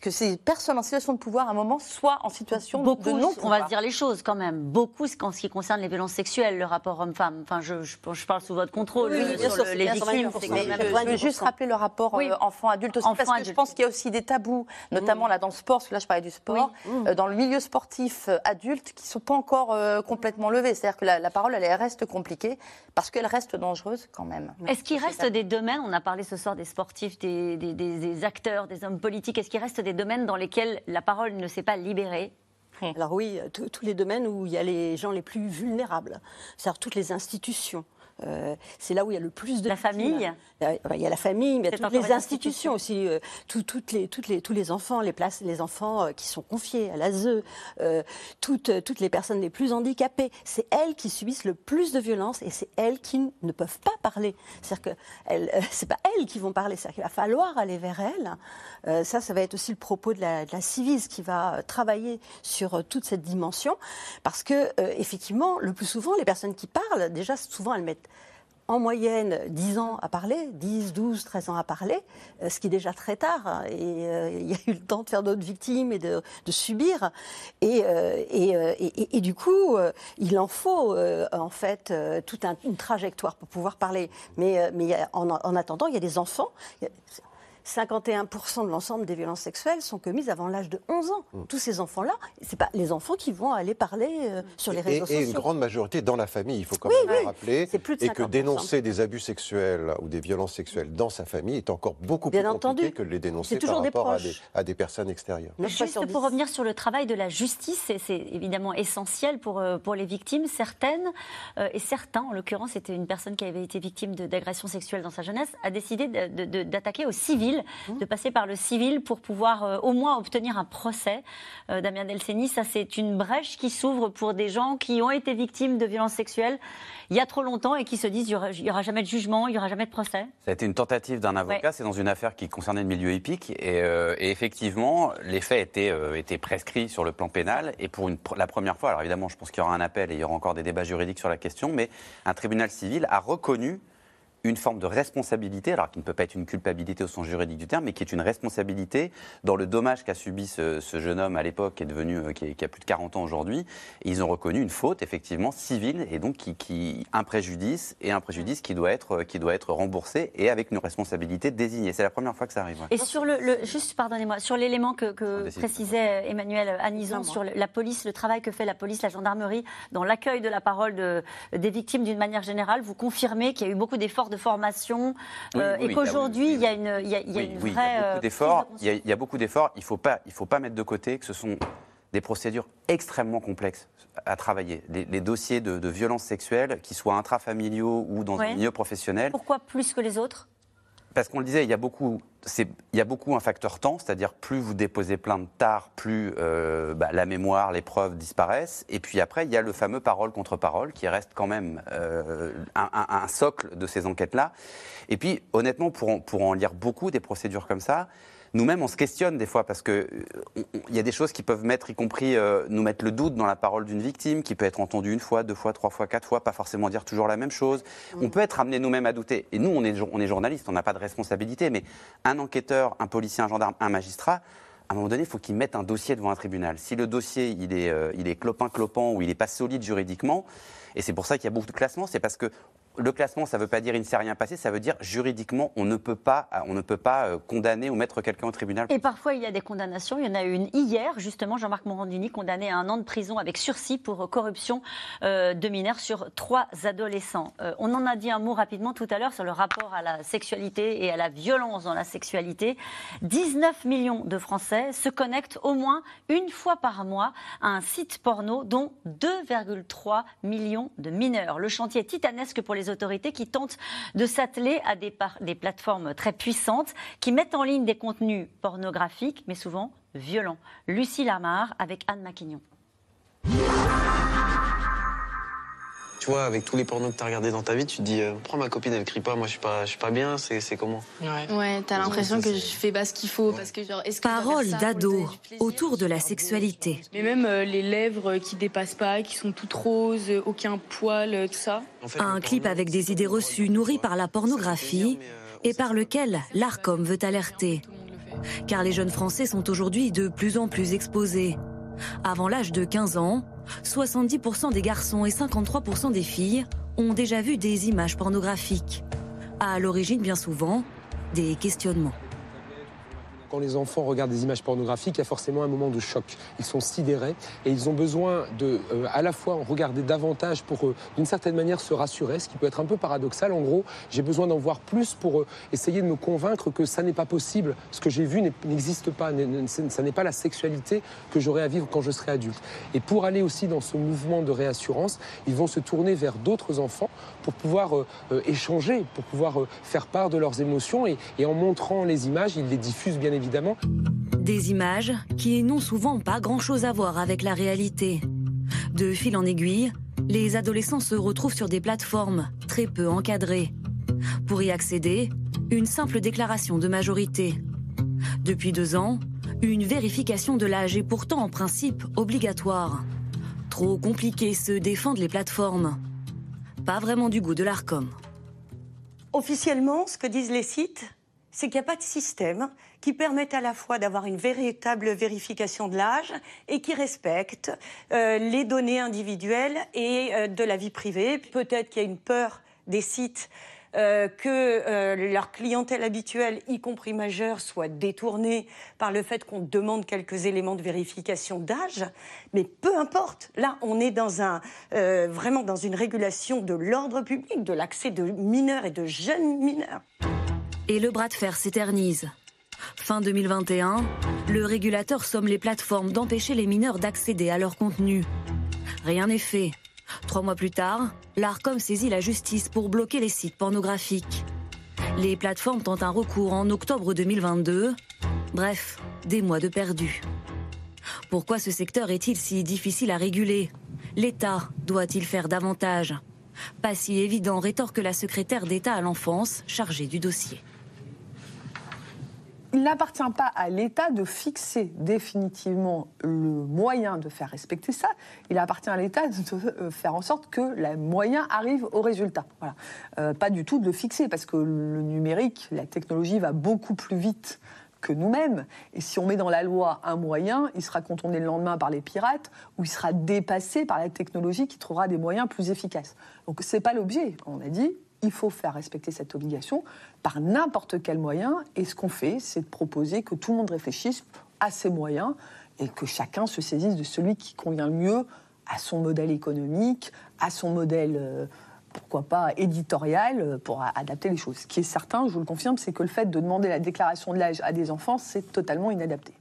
que ces personnes en situation de pouvoir, à un moment, soient en situation Beaucoup, de non on va se dire les choses quand même. Beaucoup en ce qui concerne les violences sexuelles, le rapport homme-femme. Enfin, je, je, je parle sous votre contrôle. Oui, euh, bien sur sûr, le- les victimes, je, veux juste rappeler le rapport Oui. euh, enfant-adulte aussi, parce que je pense qu'il y a aussi des tabous, notamment là dans le sport, parce que là je parlais du sport, euh, dans le milieu sportif euh, adulte, qui ne sont pas encore euh, complètement levés. C'est-à-dire que la, la parole, elle, elle reste compliquée, parce qu'elle reste dangereuse quand même. Est-ce qu'il reste des domaines, on a parlé ce soir des sportifs, des, des- des- des acteurs, des hommes politiques, est-ce qu'il reste des domaines dans lesquels la parole ne s'est pas libérée Alors oui, euh, tous tous les domaines où il y a les gens les plus vulnérables, c'est-à-dire toutes les institutions. Euh, c'est là où il y a le plus de La victimes. famille Euh, Il y a la famille, mais il y a C'est toutes les institutions aussi, euh, tout- toutes les, toutes les, tous les enfants, les places, les enfants euh, qui sont confiés à l'ASE, euh, toutes, euh, toutes les personnes les plus handicapées. C'est elles qui subissent le plus de violence et c'est elles qui ne peuvent pas parler. C'est-à-dire que euh, c'est pas elles qui vont parler, c'est-à-dire qu'il va falloir aller vers elles. Euh, ça, ça va être aussi le propos de la, de la Civis qui va euh, travailler sur euh, toute cette dimension, parce que euh, effectivement, le plus souvent, les personnes qui parlent, déjà souvent elles mettent en moyenne 10 ans à parler, 10, 12, 13 ans à parler, euh, ce qui est déjà très tard. hein, Et euh, il y a eu le temps de faire d'autres victimes et de, subir. Et, euh, et, et- et- du coup, il en faut en fait toute un- une trajectoire pour pouvoir parler. Mais, mais en attendant, il y a des enfants. Il y a- 51% de l'ensemble des violences sexuelles sont commises avant l'âge de 11 ans. Tous ces enfants-là, c'est pas les enfants qui vont aller parler euh, sur les Et, réseaux et une sociaux. grande majorité dans la famille, il faut quand Oui, même oui. le rappeler. C'est plus de et que 50%. dénoncer des abus sexuels ou des violences sexuelles dans sa famille est encore beaucoup Bien plus compliqué entendu. que de les dénoncer par des rapport à des, à des personnes extérieures. Juste pour revenir sur le travail de la justice, c'est- c'est évidemment essentiel pour, euh, pour les victimes. Certaines, euh, et certains, en l'occurrence, c'était une personne qui avait été victime d'agression sexuelle dans sa jeunesse, a décidé d'attaquer au civil civil, de passer par le civil pour pouvoir euh, au moins obtenir un procès. Euh, Damien Delceni, ça c'est une brèche qui s'ouvre pour des gens qui ont été victimes de violences sexuelles il y a trop longtemps et qui se disent il n'y aura, jamais de jugement, il n'y aura jamais de procès. Ça a été une tentative d'un avocat, c'est dans une affaire qui concernait le milieu épique et, euh, et effectivement les faits étaient, étaient prescrits sur le plan pénal et pour une, la première fois, alors évidemment je pense qu'il y aura un appel et il y aura encore des débats juridiques sur la question, mais un tribunal civil a reconnu une forme de responsabilité, alors qui ne peut pas être une culpabilité au sens juridique du terme, mais qui est une responsabilité dans le dommage qu'a subi ce, jeune homme à l'époque, qui est devenu, euh, qui, a plus de 40 ans aujourd'hui. ils ont reconnu une faute, effectivement, civile, et donc qui, un préjudice, et un préjudice qui doit être, qui doit être remboursé, et avec une responsabilité désignée. C'est la première fois que ça arrive. Et sur le, juste, pardonnez-moi, sur l'élément que, précisait Emmanuel Anison, sur la police, le travail que fait la police, la gendarmerie, dans l'accueil de la parole de, des victimes d'une manière générale, vous confirmez qu'il y a eu beaucoup d'efforts de formation euh, et qu'aujourd'hui, il y a une, il y a. Il y a beaucoup d'efforts. Il, y a beaucoup d'efforts. Il ne faut, pas, il faut pas mettre de côté que ce sont des procédures extrêmement complexes à travailler. Les, dossiers de, de violences sexuelles, qu'ils soient intrafamiliaux ou dans un milieu professionnel. Pourquoi plus que les autres? Parce qu'on le disait, il y a beaucoup, il y a beaucoup un facteur temps, c'est-à-dire plus vous déposez plein de tard, plus euh, bah, la mémoire, les preuves disparaissent. Et puis après, il y a le fameux parole contre parole qui reste quand même euh, un, socle de ces enquêtes-là. Et puis, honnêtement, pour en lire beaucoup des procédures comme ça, nous-mêmes, on se questionne des fois parce que il euh, y a des choses qui peuvent mettre, y compris euh, nous mettre le doute dans la parole d'une victime, qui peut être entendue une fois, deux fois, trois fois, quatre fois, pas forcément dire toujours la même chose. On peut être amené nous-mêmes à douter. Et nous, on est, on est journalistes, on n'a pas de responsabilité, mais un enquêteur, un policier, un gendarme, un magistrat, à un moment donné, il faut qu'il mette un dossier devant un tribunal. Si le dossier, il est, euh, il est clopin-clopant ou il n'est pas solide juridiquement, et c'est pour ça qu'il y a beaucoup de classements, c'est parce que le classement, ça ne veut pas dire il ne s'est rien passé, ça veut dire juridiquement, on ne peut pas, on ne peut pas euh, condamner ou mettre quelqu'un au tribunal. Et parfois, il y a des condamnations. Il y en a eu une hier, justement, Jean-Marc Morandini, condamné à un an de prison avec sursis pour corruption euh, de mineurs sur trois adolescents. Euh, on en a dit un mot rapidement tout à l'heure sur le rapport à la sexualité et à la violence dans la sexualité. 19 millions de Français se connectent au moins une fois par mois à un site porno, dont 2,3 millions de mineurs. Le chantier titanesque pour les autorités qui tentent de s'atteler à des, des plateformes très puissantes qui mettent en ligne des contenus pornographiques, mais souvent violents. Lucie Lamar avec Anne Maquignon. Tu vois, avec tous les pornos que tu as regardés dans ta vie, tu te dis, euh, prends ma copine, elle crie pas, moi je suis pas, je suis pas bien, c'est comment? Ouais, ouais t'as l'impression que je fais pas ce qu'il faut. Parce que, genre, est Parole d'ado autour de la sexualité. Mais même euh, les lèvres qui dépassent pas, qui sont toutes roses, aucun poil, euh, tout ça. Un clip avec des idées reçues nourries par la pornographie et par lequel l'ARCOM veut alerter. Car les jeunes Français sont aujourd'hui de plus en plus exposés. Avant l'âge de 15 ans, 70% des garçons et 53% des filles ont déjà vu des images pornographiques. À l'origine, bien souvent, des questionnements. Quand les enfants regardent des images pornographiques, il y a forcément un moment de choc. Ils sont sidérés et ils ont besoin de, euh, à la fois, regarder davantage pour, euh, d'une certaine manière, se rassurer, ce qui peut être un peu paradoxal. En gros, j'ai besoin d'en voir plus pour euh, essayer de me convaincre que ça n'est pas possible. Ce que j'ai vu n'existe pas. Ça n'est pas la sexualité que j'aurai à vivre quand je serai adulte. Et pour aller aussi dans ce mouvement de réassurance, ils vont se tourner vers d'autres enfants pour pouvoir échanger, pour pouvoir faire part de leurs émotions et, et en montrant les images, ils les diffusent bien évidemment. Des images qui n'ont souvent pas grand-chose à voir avec la réalité. De fil en aiguille, les adolescents se retrouvent sur des plateformes très peu encadrées. Pour y accéder, une simple déclaration de majorité. Depuis deux ans, une vérification de l'âge est pourtant en principe obligatoire. Trop compliqué se défendent les plateformes. Pas vraiment du goût de l'ARCOM. Officiellement, ce que disent les sites, c'est qu'il n'y a pas de système qui permette à la fois d'avoir une véritable vérification de l'âge et qui respecte euh, les données individuelles et euh, de la vie privée. Peut-être qu'il y a une peur des sites euh, que leur clientèle habituelle, y compris majeure, soit détournée par le fait qu'on demande quelques éléments de vérification d'âge. Mais peu importe. Là, on est vraiment dans une régulation de l'ordre public, de l'accès de mineurs et de jeunes mineurs. Et le bras de fer s'éternise. Fin 2021, le régulateur somme les plateformes d'empêcher les mineurs d'accéder à leur contenu. Rien n'est fait. Trois mois plus tard, l'ARCOM saisit la justice pour bloquer les sites pornographiques. Les plateformes tentent un recours en octobre 2022. Bref, des mois de perdu. Pourquoi ce secteur est-il si difficile à réguler? L'État doit-il faire davantage? Pas si évident, rétorque la secrétaire d'État à l'enfance chargée du dossier. Il n'appartient pas à l'État de fixer définitivement le moyen de faire respecter ça. Il appartient à l'État de euh, faire en sorte que le moyen arrive au résultat. Euh, pas du tout de le fixer, parce que le numérique, la technologie va beaucoup plus vite que nous-mêmes. Et si on met dans la loi un moyen, il sera contourné le lendemain par les pirates ou il sera dépassé par la technologie qui trouvera des moyens plus efficaces. Donc ce n'est pas l'objet. On a dit, il faut faire respecter cette obligation par n'importe quel moyen. Et ce qu'on fait, c'est de proposer que tout le monde réfléchisse à ses moyens et que chacun se saisisse de celui qui convient le mieux à son modèle économique, à son modèle, euh, pourquoi pas, éditorial, euh, pour adapter les choses. Ce qui est certain, je vous le confirme, c'est que le fait de demander la déclaration de l'âge à des enfants, c'est totalement inadapté.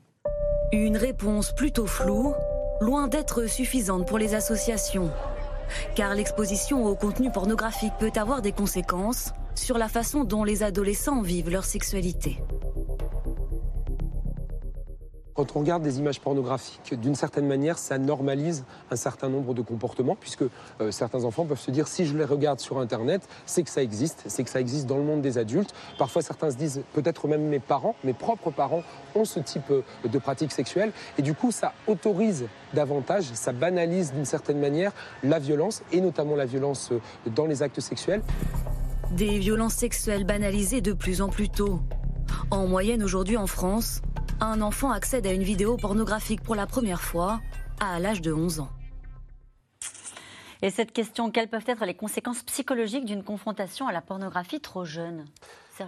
Une réponse plutôt floue, loin d'être suffisante pour les associations. Car l'exposition au contenu pornographique peut avoir des conséquences sur la façon dont les adolescents vivent leur sexualité. Quand on regarde des images pornographiques, d'une certaine manière, ça normalise un certain nombre de comportements, puisque euh, certains enfants peuvent se dire si je les regarde sur Internet, c'est que ça existe, c'est que ça existe dans le monde des adultes. Parfois, certains se disent peut-être même mes parents, mes propres parents ont ce type euh, de pratique sexuelle, et du coup, ça autorise davantage, ça banalise d'une certaine manière la violence, et notamment la violence euh, dans les actes sexuels. Des violences sexuelles banalisées de plus en plus tôt. En moyenne aujourd'hui en France, un enfant accède à une vidéo pornographique pour la première fois à l'âge de 11 ans. Et cette question, quelles peuvent être les conséquences psychologiques d'une confrontation à la pornographie trop jeune?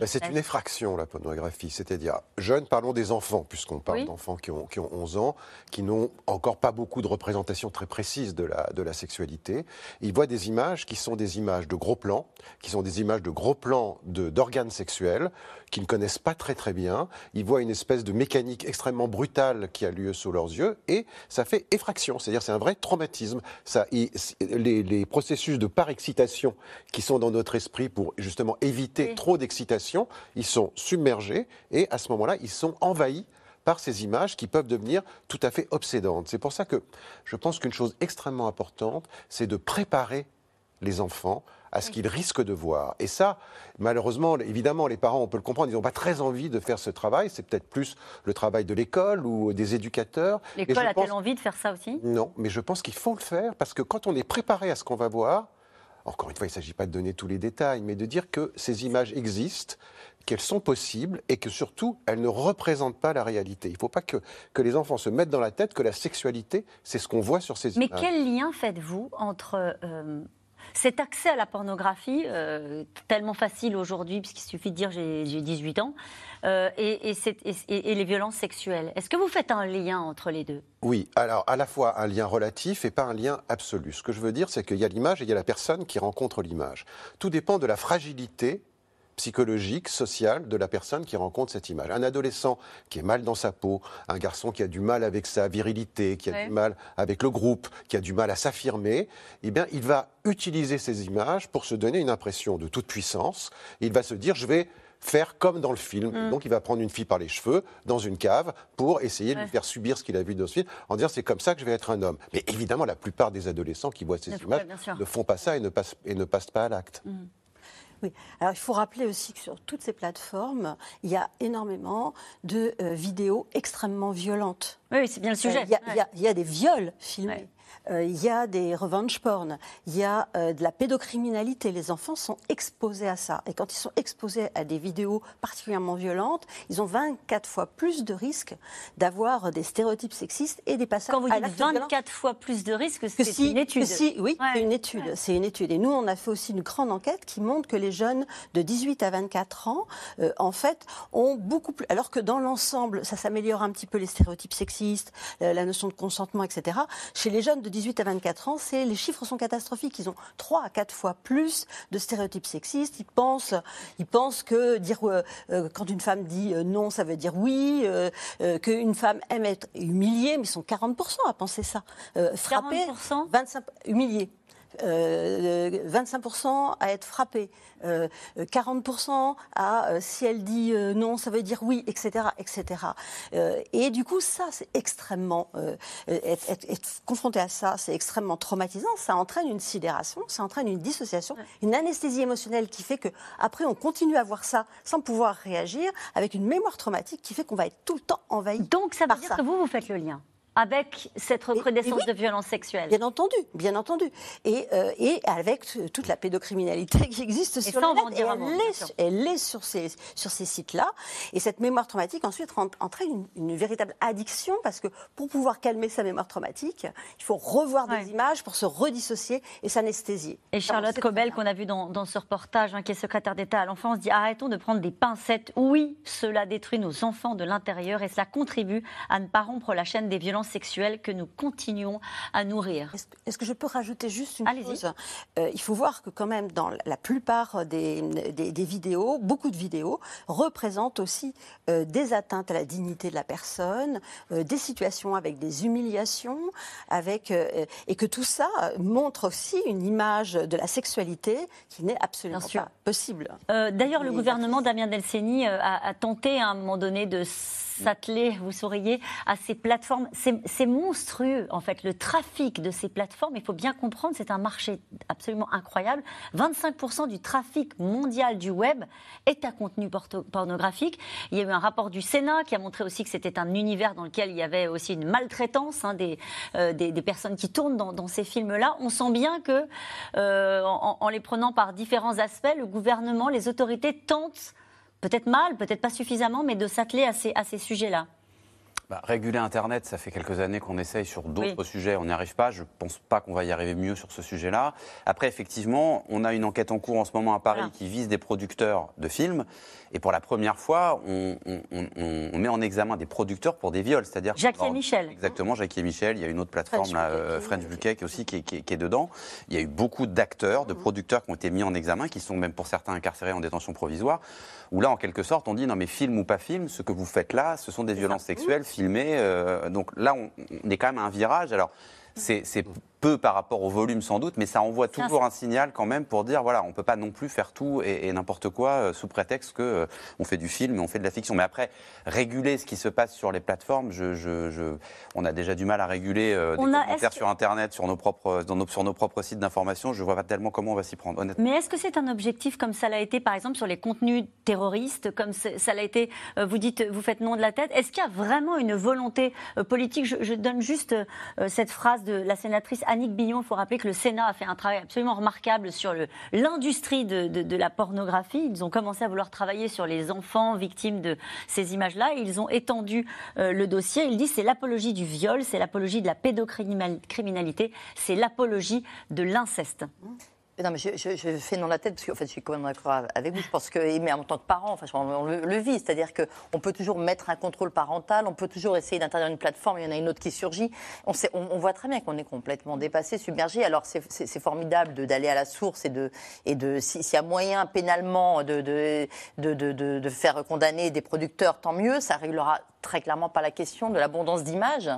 C'est une effraction, la pornographie. C'est-à-dire, jeunes, parlons des enfants, puisqu'on parle d'enfants qui ont, qui ont 11 ans, qui n'ont encore pas beaucoup de représentations très précises de la, de la sexualité. Ils voient des images qui sont des images de gros plans, qui sont des images de gros plans d'organes sexuels, qu'ils ne connaissent pas très très bien. Ils voient une espèce de mécanique extrêmement brutale qui a lieu sous leurs yeux, et ça fait effraction. C'est-à-dire, c'est un vrai traumatisme. Ça, les, les, processus de par-excitation qui sont dans notre esprit pour justement éviter trop d'excitation, ils sont submergés et à ce moment-là, ils sont envahis par ces images qui peuvent devenir tout à fait obsédantes. C'est pour ça que je pense qu'une chose extrêmement importante, c'est de préparer les enfants à ce qu'ils risquent de voir. Et ça, malheureusement, évidemment, les parents, on peut le comprendre, ils n'ont pas très envie de faire ce travail. C'est peut-être plus le travail de l'école ou des éducateurs. L'école a-t-elle envie de faire ça aussi? Non, mais je pense qu'il faut le faire parce que quand on est préparé à ce qu'on va voir, encore une fois, il ne s'agit pas de donner tous les détails, mais de dire que ces images existent, qu'elles sont possibles et que surtout, elles ne représentent pas la réalité. Il ne faut pas que, que les enfants se mettent dans la tête que la sexualité, c'est ce qu'on voit sur ces images. Mais quel lien faites-vous entre euh, cet accès à la pornographie, euh, tellement facile aujourd'hui, puisqu'il suffit de dire j'ai 18 ans, euh, et, les violences sexuelles. Est-ce que vous faites un lien entre les deux? Oui, alors à la fois un lien relatif et pas un lien absolu. Ce que je veux dire, c'est qu'il y a l'image et il y a la personne qui rencontre l'image. Tout dépend de la fragilité psychologique, sociale de la personne qui rencontre cette image. Un adolescent qui est mal dans sa peau, un garçon qui a du mal avec sa virilité, qui a du mal avec le groupe, qui a du mal à s'affirmer, eh bien, il va utiliser ces images pour se donner une impression de toute puissance. Il va se dire, je vais faire comme dans le film. Mm. Donc il va prendre une fille par les cheveux dans une cave pour essayer de lui faire subir ce qu'il a vu dans ce film, en disant c'est comme ça que je vais être un homme. Mais évidemment, la plupart des adolescents qui voient ces images ne font pas ça et ne passent, et ne passent pas à l'acte. Mm. Oui, alors il faut rappeler aussi que sur toutes ces plateformes, il y a énormément de euh, vidéos extrêmement violentes. Oui, c'est bien le sujet. Euh, il y, a des viols filmés. Il y a des revenge porn, il y a euh, de la pédocriminalité. Les enfants sont exposés à ça. Et quand ils sont exposés à des vidéos particulièrement violentes, ils ont 24 fois plus de risques d'avoir des stéréotypes sexistes et des passages Quand vous dites 24 fois plus de risques, c'est une étude. oui, c'est une étude. C'est une étude. Et nous, on a fait aussi une grande enquête qui montre que les jeunes de 18 à 24 ans, euh, en fait, ont beaucoup plus. Alors que dans l'ensemble, ça s'améliore un petit peu les stéréotypes sexistes, la notion de consentement, etc. Chez les jeunes de 18 à 24 ans, c'est les chiffres sont catastrophiques. Ils ont 3 à 4 fois plus de stéréotypes sexistes. Ils pensent, ils pensent que dire euh, euh, quand une femme dit euh, non, ça veut dire oui, qu'une femme aime être humiliée, mais ils sont 40% à penser ça. frapper, 40% 25 humiliée. Euh, 25% à être frappée, euh, 40% à euh, si elle dit euh, non, ça veut dire oui, etc. etc. Euh, et du coup, ça, c'est extrêmement. euh, être, être- être confronté à ça, c'est extrêmement traumatisant. Ça entraîne une sidération, ça entraîne une dissociation, une anesthésie émotionnelle qui fait que après on continue à voir ça sans pouvoir réagir, avec une mémoire traumatique qui fait qu'on va être tout le temps envahi. Donc ça veut dire que vous, vous faites le lien avec cette recrudescence oui. de violence sexuelle. Bien entendu, bien entendu. Et, euh, et avec toute la pédocriminalité qui existe sur ça, on le net. elle, est, sûr. elle est sur ces, sur ces sites-là. Et cette mémoire traumatique ensuite entraîne une, une véritable addiction parce que pour pouvoir calmer sa mémoire traumatique, il faut revoir des images pour se redissocier et s'anesthésier. Et Charlotte Cobel, qu'on a vu dans, dans ce reportage, hein, qui est secrétaire d'État à l'enfance, dit arrêtons de prendre des pincettes. Oui, cela détruit nos enfants de l'intérieur et cela contribue à ne pas rompre la chaîne des violences sexuelles que nous continuons à nourrir. Est-ce que je peux rajouter juste une chose? Euh, Il faut voir que quand même dans la plupart des, des- des vidéos, beaucoup de vidéos représentent aussi euh, des atteintes à la dignité de la personne, euh, des situations avec des humiliations, avec et que tout ça montre aussi une image de la sexualité qui n'est absolument pas possible. D'ailleurs, le gouvernement Damien Delceni a, a tenté à un moment donné de s'atteler, vous sauriez, à ces plateformes. C'est c'est monstrueux, en fait, le trafic de ces plateformes. Il faut bien comprendre, c'est un marché absolument incroyable. 25% du trafic mondial du web est à contenu pornographique. Il y a eu un rapport du Sénat qui a montré aussi que c'était un univers dans lequel il y avait aussi une maltraitance hein, des, euh, des, des personnes qui tournent dans, dans ces films-là. On sent bien que, euh, en, en les prenant par différents aspects, le gouvernement, les autorités tentent, peut-être mal, peut-être pas suffisamment, mais de s'atteler à ces, à ces sujets-là. Bah, réguler Internet, ça fait quelques années qu'on essaye sur d'autres Oui. sujets, on n'y arrive pas. Je ne pense pas qu'on va y arriver mieux sur ce sujet-là. Après, effectivement, on a une enquête en cours en ce moment à Paris Voilà. qui vise des producteurs de films. Et pour la première fois, on, on- on- on- met en examen des producteurs pour des viols. C'est-à-dire Jackie et Alors, Michel. Exactement, Jackie et Michel. Il y a une autre plateforme, French là, euh, French qui aussi qui est, qui est- qui est dedans. Il y a eu beaucoup d'acteurs, Mhm. de producteurs qui ont été mis en examen, qui sont même pour certains incarcérés en détention provisoire. Où là, en quelque sorte, on dit non mais film ou pas film, ce que vous faites là, ce sont des violences sexuelles filmées. euh, donc là, on, on est quand même à un virage. Alors. C'est c'est peu par rapport au volume sans doute, mais ça envoie toujours un signal quand même pour dire voilà, on peut pas non plus faire tout et, et n'importe quoi euh, sous prétexte que euh, on fait du film et on fait de la fiction. Mais après, réguler ce qui se passe sur les plateformes, je, je- je- on a déjà du mal à réguler euh, des On a- commentaires est-ce sur Internet, sur nos propres, dans nos, sur nos propres sites d'information. Je vois pas tellement comment on va s'y prendre, honnêtement. Mais est-ce que c'est un objectif comme ça l'a été, par exemple, sur les contenus terroristes, comme ça l'a été, euh, vous dites, vous faites nom de la tête? Est-ce qu'il y a vraiment une volonté euh, politique? Je, donne juste euh, cette phrase de la sénatrice Annick Billon. Il faut rappeler que le Sénat a fait un travail absolument remarquable sur l'industrie de la pornographie. Ils ont commencé à vouloir travailler sur les enfants victimes de ces images-là. Ils ont étendu euh, le dossier. Ils disent c'est l'apologie du viol, c'est l'apologie de la pédocriminalité, c'est l'apologie de l'inceste. Non, mais je, fais dans la tête, parce qu'en fait, je suis quand même d'accord avec vous. Je pense que, mais en tant que parent, enfin, on, le, vit. C'est-à-dire qu'on peut toujours mettre un contrôle parental, on peut toujours essayer d'interdire une plateforme, il y en a une autre qui surgit. On, voit très bien qu'on est complètement dépassé, submergé. Alors, c'est- formidable d'aller à la source et de. Et de si- S'il y a moyen pénalement de, de, de- de faire condamner des producteurs, tant mieux. Ça réglera très clairement pas la question de l'abondance d'images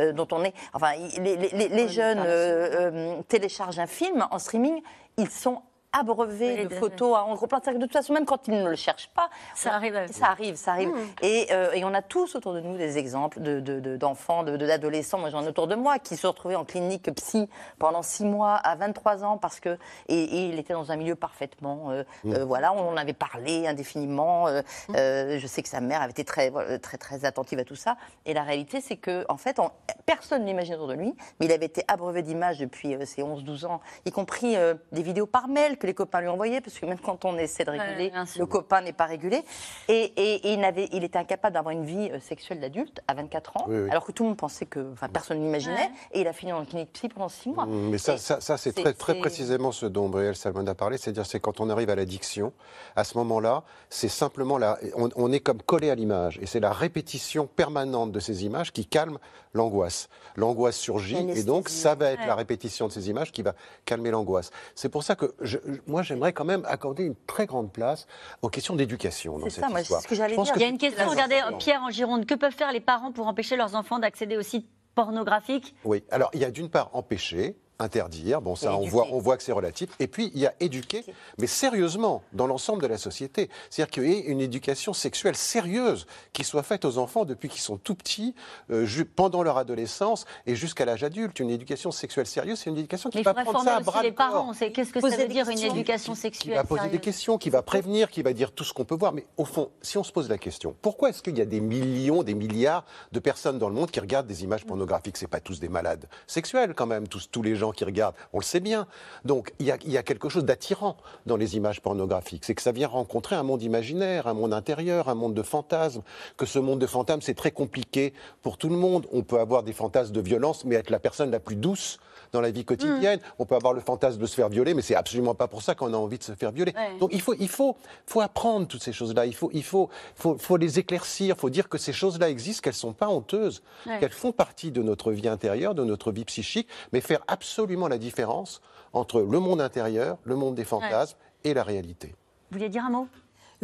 euh, dont on est. Enfin, il- les, les- les- les jeunes euh, euh, téléchargent un film en streaming, ils sont abreuvés Oui, de photos en gros que De toute façon, même quand ils ne le cherchent pas, Ça on- arrive. Ça arrive, ça arrive. Mmh. Et, euh, et on a tous autour de nous des exemples de- de- de- d'enfants, de, de- d'adolescents. Moi, j'en ai autour de moi qui se sont retrouvés en clinique psy pendant six mois à 23 ans parce que et, et il était dans un milieu parfaitement. euh, Mmh. euh, voilà, on en avait parlé indéfiniment. euh, euh, je sais que sa mère avait été très, très, très attentive à tout ça. Et la réalité, c'est que en fait, on- personne n'imagine autour de lui, mais il avait été abreuvé d'images depuis euh, ses 11-12 ans, y compris euh, des vidéos par mail que les copains lui envoyaient, parce que même quand on essaie de Ouais, réguler, le copain n'est pas régulé. Et, et- et il, n'avait- il était incapable d'avoir une vie euh, sexuelle d'adulte à 24 ans, Oui, oui. alors que tout le monde pensait que, enfin, personne n'imaginait. Et il a fini en clinique psy pendant 6 mois. Mm, Mais ça, ça, ça, c'est très, précisément ce dont Brielle Salmon a parlé, c'est-à-dire c'est quand on arrive à l'addiction, à ce moment-là, c'est simplement la, on, on est comme collé à l'image, et c'est la répétition permanente de ces images qui calme l'angoisse. L'angoisse surgit, et donc ça va être Ouais. la répétition de ces images qui va calmer l'angoisse. C'est pour ça que je- moi j'aimerais quand même accorder une très grande place aux questions d'éducation dans cette ça, moi, c'est histoire. ce que j'allais dire. que Il y a une question, regardez. Pierre en Gironde, que peuvent faire les parents pour empêcher leurs enfants d'accéder aux sites pornographiques? Oui, alors il y a d'une part empêcher, interdire, bon ça on voit, on voit que c'est relatif, et puis il y a éduquer, mais sérieusement, dans l'ensemble de la société. C'est-à-dire qu'il y ait une éducation sexuelle sérieuse qui soit faite aux enfants depuis qu'ils sont tout petits, euh, pendant leur adolescence et jusqu'à l'âge adulte. Une éducation sexuelle sérieuse, c'est une éducation qui Mais va prendre former ça à bras les le corps. parents. C'est qu'est-ce que ça Poser veut des dire une éducation qui sexuelle va poser des questions, qui va prévenir, qui va dire tout ce qu'on peut voir. Mais au fond, si on se pose la question, pourquoi est-ce qu'il y a des millions, des milliards de personnes dans le monde qui regardent des images pornographiques? C'est pas tous des malades sexuels quand même, tous, tous les gens qui regardent, on le sait bien. Donc il y a, il y a quelque chose d'attirant dans les images pornographiques, c'est que ça vient rencontrer un monde imaginaire, un monde intérieur, un monde de fantasmes. Que ce monde de fantasmes, c'est très compliqué pour tout le monde. On peut avoir des fantasmes de violence, mais être la personne la plus douce dans la vie quotidienne. On peut avoir le fantasme de se faire violer, mais c'est absolument pas pour ça qu'on a envie de se faire violer. Ouais. Donc il faut, il faut, faut apprendre toutes ces choses-là. Il faut, il faut, faut, faut les éclaircir. Il faut dire que ces choses-là existent, qu'elles sont pas honteuses, Ouais. qu'elles font partie de notre vie intérieure, de notre vie psychique, mais faire absolument la différence entre le monde intérieur, le monde des fantasmes et la réalité. Vous vouliez dire un mot?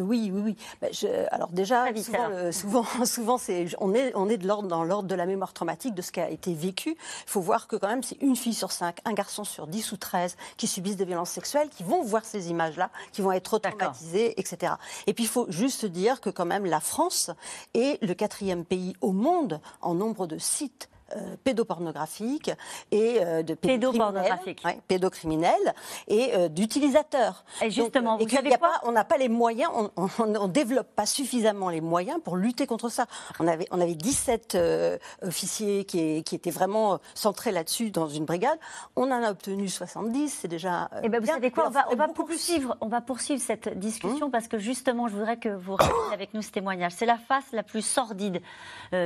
Oui, oui, oui. Ben, je- alors déjà, vite, souvent, alors. le- souvent, souvent c'est, on est, on est de l'ordre, dans l'ordre de la mémoire traumatique de ce qui a été vécu. Il faut voir que quand même, c'est une fille sur cinq, un garçon sur 10 ou 13 qui subissent des violences sexuelles, qui vont voir ces images-là, qui vont être traumatisés, etc. Et puis, il faut juste dire que quand même, la France est le quatrième pays au monde en nombre de sites euh, pédopornographiques et euh, de pédocriminels, ouais, pédocriminels et euh, d'utilisateurs. Et justement, Donc, vous et savez y a quoi pas- on n'a pas les moyens, on ne développe pas suffisamment les moyens pour lutter contre ça. On avait, on avait 17 euh, officiers qui, qui étaient vraiment centrés là-dessus dans une brigade. On en a obtenu 70, c'est déjà. euh, Eh ben, vous bien. savez quoi, on va, on poursuivre, on va poursuivre cette discussion Hum. parce que justement, je voudrais que vous regardiez avec nous ce témoignage. C'est la face la plus sordide,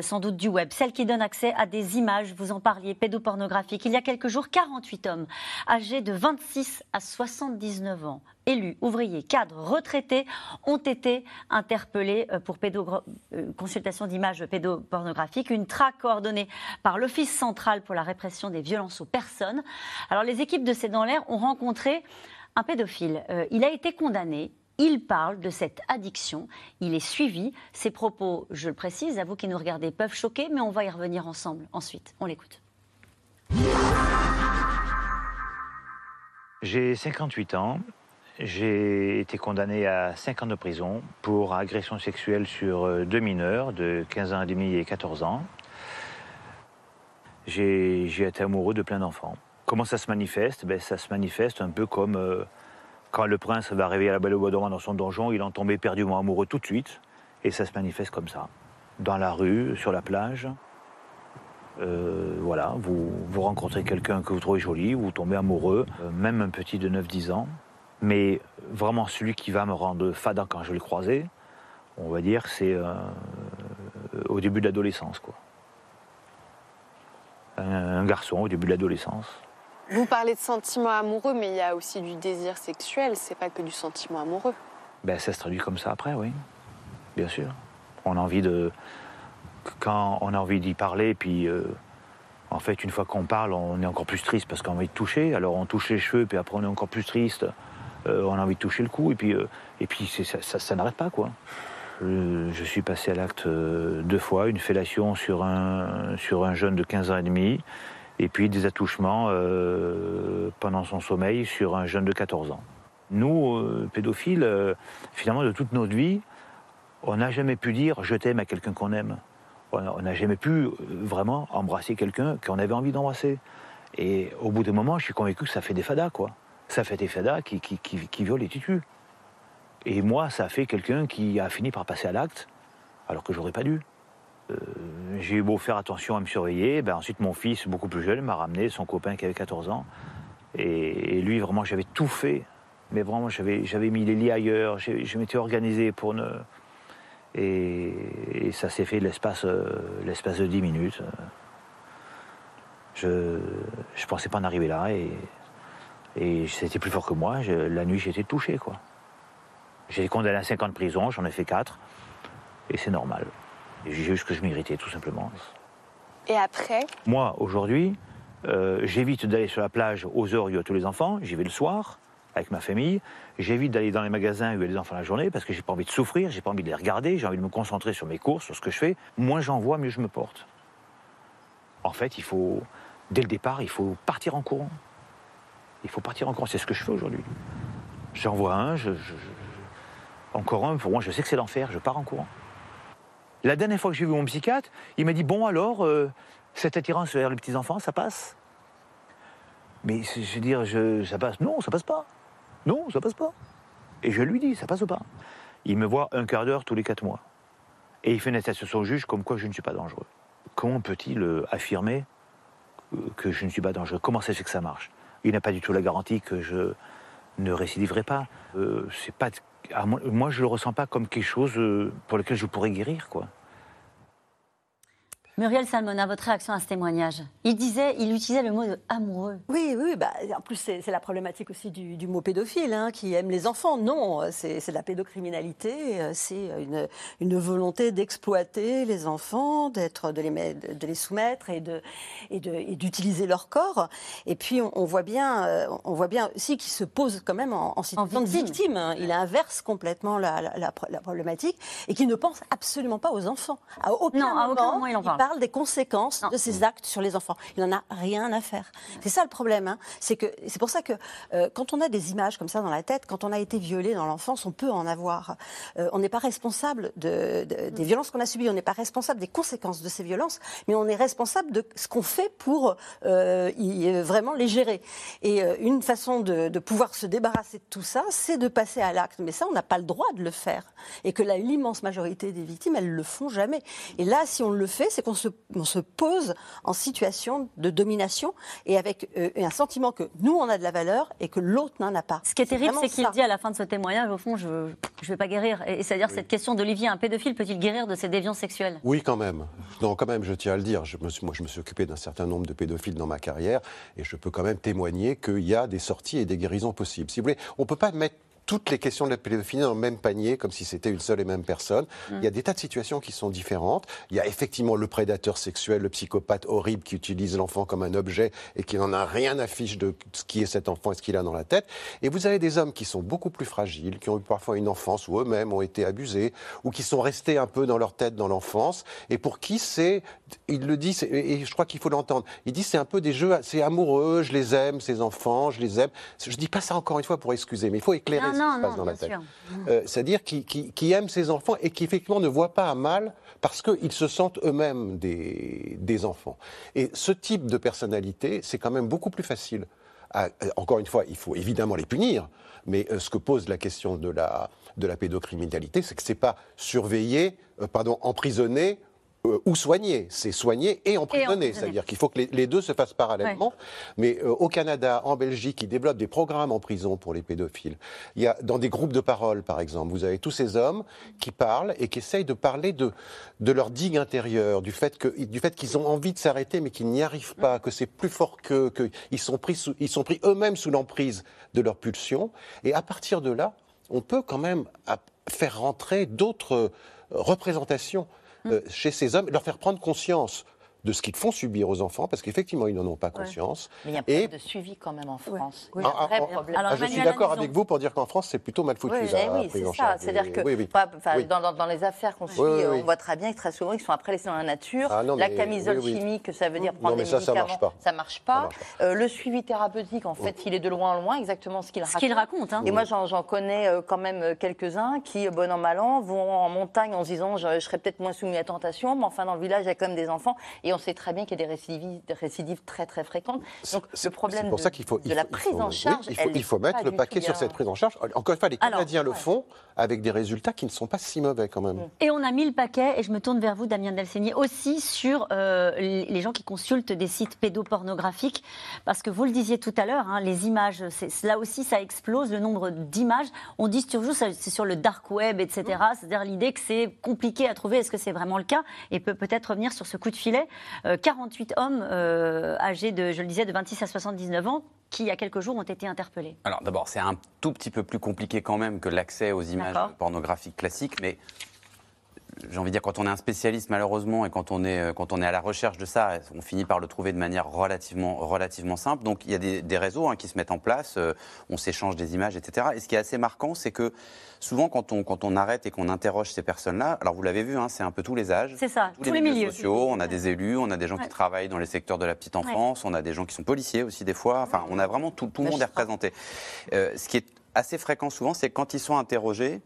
sans doute, du web, celle qui donne accès à des images, vous en parliez, pédopornographiques. Il y a quelques jours, 48 hommes âgés de 26 à 79 ans, élus, ouvriers, cadres, retraités, ont été interpellés euh, pour euh, consultation d'images pédopornographiques. Une traque coordonnée par l'Office central pour la répression des violences aux personnes. Alors, les équipes de C'est dans l'air ont rencontré un pédophile. Euh, il a été condamné. Il parle de cette addiction. Il est suivi. Ses propos, je le précise, à vous qui nous regardez, peuvent choquer, mais on va y revenir ensemble ensuite. On l'écoute. J'ai 58 ans. J'ai été condamné à 5 ans de prison pour agression sexuelle sur euh, deux mineurs de 15 ans et demi et 14 ans. J'ai été amoureux de plein d'enfants. Comment ça se manifeste? Ben, Ça se manifeste un peu comme euh, quand le prince va à la Belle au Bois dormant dans son donjon, il en tombait perdument amoureux tout de suite. Et ça se manifeste comme ça. Dans la rue, sur la plage. Euh, voilà, vous, rencontrez quelqu'un que vous trouvez joli, vous tombez amoureux, euh, même un petit de 9-10 ans. Mais vraiment, celui qui va me rendre fada quand je vais le croiser, on va dire, c'est euh, au début de l'adolescence. quoi. Un garçon au début de l'adolescence. Vous parlez de sentiments amoureux, mais il y a aussi du désir sexuel, c'est pas que du sentiment amoureux. Ben, ça se traduit comme ça après, oui. Bien sûr. On a envie de. Quand on a envie d'y parler, puis euh, en fait, une fois qu'on parle, on est encore plus triste parce qu'on a envie de toucher. Alors on touche les cheveux, puis après on est encore plus triste. Euh, on a envie de toucher le cou, et puis, euh, et puis ça, n'arrête pas, quoi. Je, suis passé à l'acte deux fois, une fellation sur un, sur un jeune de 15 ans et demi, et puis des attouchements euh, pendant son sommeil sur un jeune de 14 ans. Nous, euh, pédophiles, euh, finalement, de toute notre vie, on n'a jamais pu dire je t'aime à quelqu'un qu'on aime. On n'a jamais pu vraiment embrasser quelqu'un qu'on avait envie d'embrasser. Et au bout d'un moment, je suis convaincu que ça fait des fadas, quoi. Ça fait des fadas qui, qui, qui, qui violent et qui. Et moi, ça fait quelqu'un qui a fini par passer à l'acte, alors que j'aurais pas dû. J'ai eu beau faire attention à me surveiller, ben ensuite mon fils, beaucoup plus jeune, m'a ramené son copain qui avait 14 ans. Et, lui, vraiment, j'avais tout fait. Mais vraiment, j'avais, mis les lits ailleurs, je m'étais organisé pour ne. Et, ça s'est fait l'espace, euh, l'espace de 10 minutes. Je ne pensais pas en arriver là et, c'était plus fort que moi. La nuit, j'étais touché. quoi. J'ai été condamné à 5 ans de prison, j'en ai fait 4. Et c'est normal. J'ai juste que je m'irritais, tout simplement. Et après, Moi, aujourd'hui, euh, j'évite d'aller sur la plage aux heures où il y a tous les enfants. J'y vais le soir avec ma famille. J'évite d'aller dans les magasins où il y a les enfants la journée parce que j'ai pas envie de souffrir, j'ai pas envie de les regarder, j'ai envie de me concentrer sur mes courses, sur ce que je fais. Moins j'en vois, mieux je me porte. En fait, il faut, dès le départ, il faut partir en courant. Il faut partir en courant. C'est ce que je fais aujourd'hui. J'en vois un, je, je- je- encore un. Pour moi, je sais que c'est l'enfer. Je pars en courant. La dernière fois que j'ai vu mon psychiatre, il m'a dit Bon, alors, euh, cette attirance vers les petits-enfants, ça passe? Mais je veux dire, ça passe Non, ça passe pas. Non, ça passe pas. Et je lui dis Ça passe pas. Il me voit un quart d'heure tous les quatre mois. Et il fait une attestation au juge comme quoi je ne suis pas dangereux. Comment peut-il euh, affirmer euh, que je ne suis pas dangereux? Comment ça fait que ça marche? Il n'a pas du tout la garantie que je ne récidiverai pas. C'est pas moi, je le ressens pas comme quelque chose euh, pour lequel je pourrais guérir, quoi. Muriel Salmona, votre réaction à ce témoignage? Il disait, il utilisait le mot de amoureux. Oui, oui, bah, en plus c'est la problématique aussi du, du mot pédophile, hein, qui aime les enfants. Non, euh, c'est de la pédocriminalité, euh, c'est une, une volonté d'exploiter les enfants, d'être, de les, mettre- de les soumettre et de de- d'utiliser leur corps. Et puis on, on voit bien, euh, on voit bien aussi qu'il se pose quand même en, en situation de victime. victime. hein. Il inverse complètement la, la- la pro- la problématique et qu'il ne pense absolument pas aux enfants. À aucun, Non, à aucun moment il en parle. Parle des conséquences de ces actes sur les enfants. Il n'en a rien à faire. C'est ça le problème. hein. C'est que c'est pour ça que euh, quand on a des images comme ça dans la tête, quand on a été violé dans l'enfance, on peut en avoir. Euh, on n'est pas responsable de, de- des violences qu'on a subies. On n'est pas responsable des conséquences de ces violences, mais on est responsable de ce qu'on fait pour euh, y- vraiment les gérer. Et euh, une façon de, de pouvoir se débarrasser de tout ça, c'est de passer à l'acte. Mais ça, on n'a pas le droit de le faire. Et que l'immense majorité des victimes, elles le font jamais. Et là, si on le fait, c'est qu'on se, on se pose en situation de domination et avec euh, un sentiment que nous, on a de la valeur et que l'autre n'en a pas. Ce qui est terrible, c'est qu'il dit à la fin de ce témoignage, au fond, je ne vais pas guérir. Et, et c'est-à-dire cette question d'Olivier, un pédophile peut-il guérir de ses déviances sexuelles? Oui, quand même. Non, quand même, je tiens à le dire. Je me suis- moi, je me suis occupé d'un certain nombre de pédophiles dans ma carrière et je peux quand même témoigner qu'il y a des sorties et des guérisons possibles. Si vous voulez, on ne peut pas mettre toutes les questions de la pédophilie dans le même panier, comme si c'était une seule et même personne. Mm. Il y a des tas de situations qui sont différentes. Il y a effectivement le prédateur sexuel, le psychopathe horrible qui utilise l'enfant comme un objet et qui n'en a rien à fiche de ce qui est cet enfant et ce qu'il a dans la tête. Et vous avez des hommes qui sont beaucoup plus fragiles, qui ont eu parfois une enfance où eux-mêmes ont été abusés, ou qui sont restés un peu dans leur tête dans l'enfance, et pour qui c'est, il le dit, et je crois qu'il faut l'entendre, il dit c'est un peu des jeux, c'est amoureux, je les aime, ces enfants, je les aime. Je dis pas ça encore une fois pour excuser, mais il faut éclairer Non, ce non, qui se passe dans la tête. Euh, C'est-à-dire qui, qui, qui aiment ses enfants et qui effectivement ne voient pas à mal parce qu'ils se sentent eux-mêmes des, des enfants. Et ce type de personnalité, c'est quand même beaucoup plus facile. à- euh, encore une fois, il faut évidemment les punir, mais euh, ce que pose la question de la, de la pédocriminalité, c'est que c'est pas surveiller, euh, pardon, emprisonner euh, ou soigner, c'est soigner et emprisonner. C'est-à-dire qu'il faut que les, les deux se fassent parallèlement. Mais euh, au Canada, en Belgique, ils développent des programmes en prison pour les pédophiles. Il y a dans des groupes de parole, par exemple, vous avez tous ces hommes qui parlent et qui essayent de parler de, de leur digue intérieure, du fait que, du fait qu'ils ont envie de s'arrêter mais qu'ils n'y arrivent pas, que c'est plus fort qu'eux, qu'ils sont pris, sous- ils sont pris eux-mêmes sous l'emprise de leur pulsion. Et à partir de là, on peut quand même faire rentrer d'autres euh, représentations euh, chez ces hommes, leur faire prendre conscience de ce qu'ils font subir aux enfants, parce qu'effectivement, ils n'en ont pas conscience. Mais il y a un Et problème de suivi quand même en France. A un ah, vrai ah, problème. ah, je suis d'accord avec vous pour dire qu'en France, c'est plutôt mal foutu. Oui, ça, eh oui, pris c'est ça. C'est-à-dire que Oui, oui. Oui. dans, dans- dans les affaires qu'on suit, Oui, oui, euh, oui. on voit très bien que très souvent, ils sont après laissés dans la nature. Ah non, la mais- camisole oui, oui. chimique, ça veut dire Non, prendre mais des ça, ça médicaments, marche pas. ça marche pas. Euh, le suivi thérapeutique, en fait, il est de loin en loin exactement ce qu'il Ce raconte. qu'il raconte, hein. Et moi, j'en connais euh, quand même quelques-uns qui, bon an mal an, vont en montagne en se disant je, je serais peut-être moins soumis à tentation, mais enfin, dans le village, il y a quand même des enfants. Et on sait très bien qu'il y a des récidives, des récidives très, très fréquentes. Donc, le problème pour de, ça qu'il faut, de il la faut- il prise faut- en oui, charge, il faut, elle il faut est mettre le paquet sur cette prise en charge. Encore une fois, les Alors, Canadiens le font avec des résultats qui ne sont pas si mauvais quand même. Et on a mis le paquet, et je me tourne vers vous, Damien Delceni, aussi sur euh, les gens qui consultent des sites pédopornographiques, parce que vous le disiez tout à l'heure, hein, les images, là aussi ça explose, le nombre d'images. On dit toujours c'est sur le dark web, etc. C'est-à-dire l'idée que c'est compliqué à trouver, est-ce que c'est vraiment le cas? Et peut peut-être revenir sur ce coup de filet. Euh, 48 hommes euh, âgés de, je le disais, de 26 à 79 ans, qui il y a quelques jours ont été interpellés. Alors d'abord, c'est un tout petit peu plus compliqué quand même que l'accès aux images pornographiques classiques, mais j'ai envie de dire, quand on est un spécialiste malheureusement et quand on est, euh, quand on est à la recherche de ça, on finit par le trouver de manière relativement, relativement simple. Donc il y a des, des réseaux hein, qui se mettent en place, euh, on s'échange des images, etc. Et ce qui est assez marquant, c'est que souvent quand on, quand on arrête et qu'on interroge ces personnes-là, alors vous l'avez vu, hein, c'est un peu tous les âges, C'est ça, tous, les, milieux, sociaux, on a des élus, on a des gens Ouais. qui travaillent dans les secteurs de la petite enfance, on a des gens qui sont policiers aussi des fois, enfin on a vraiment tout, tout le monde est représenté. Euh, ce qui est assez fréquent souvent, c'est quand ils sont interrogés,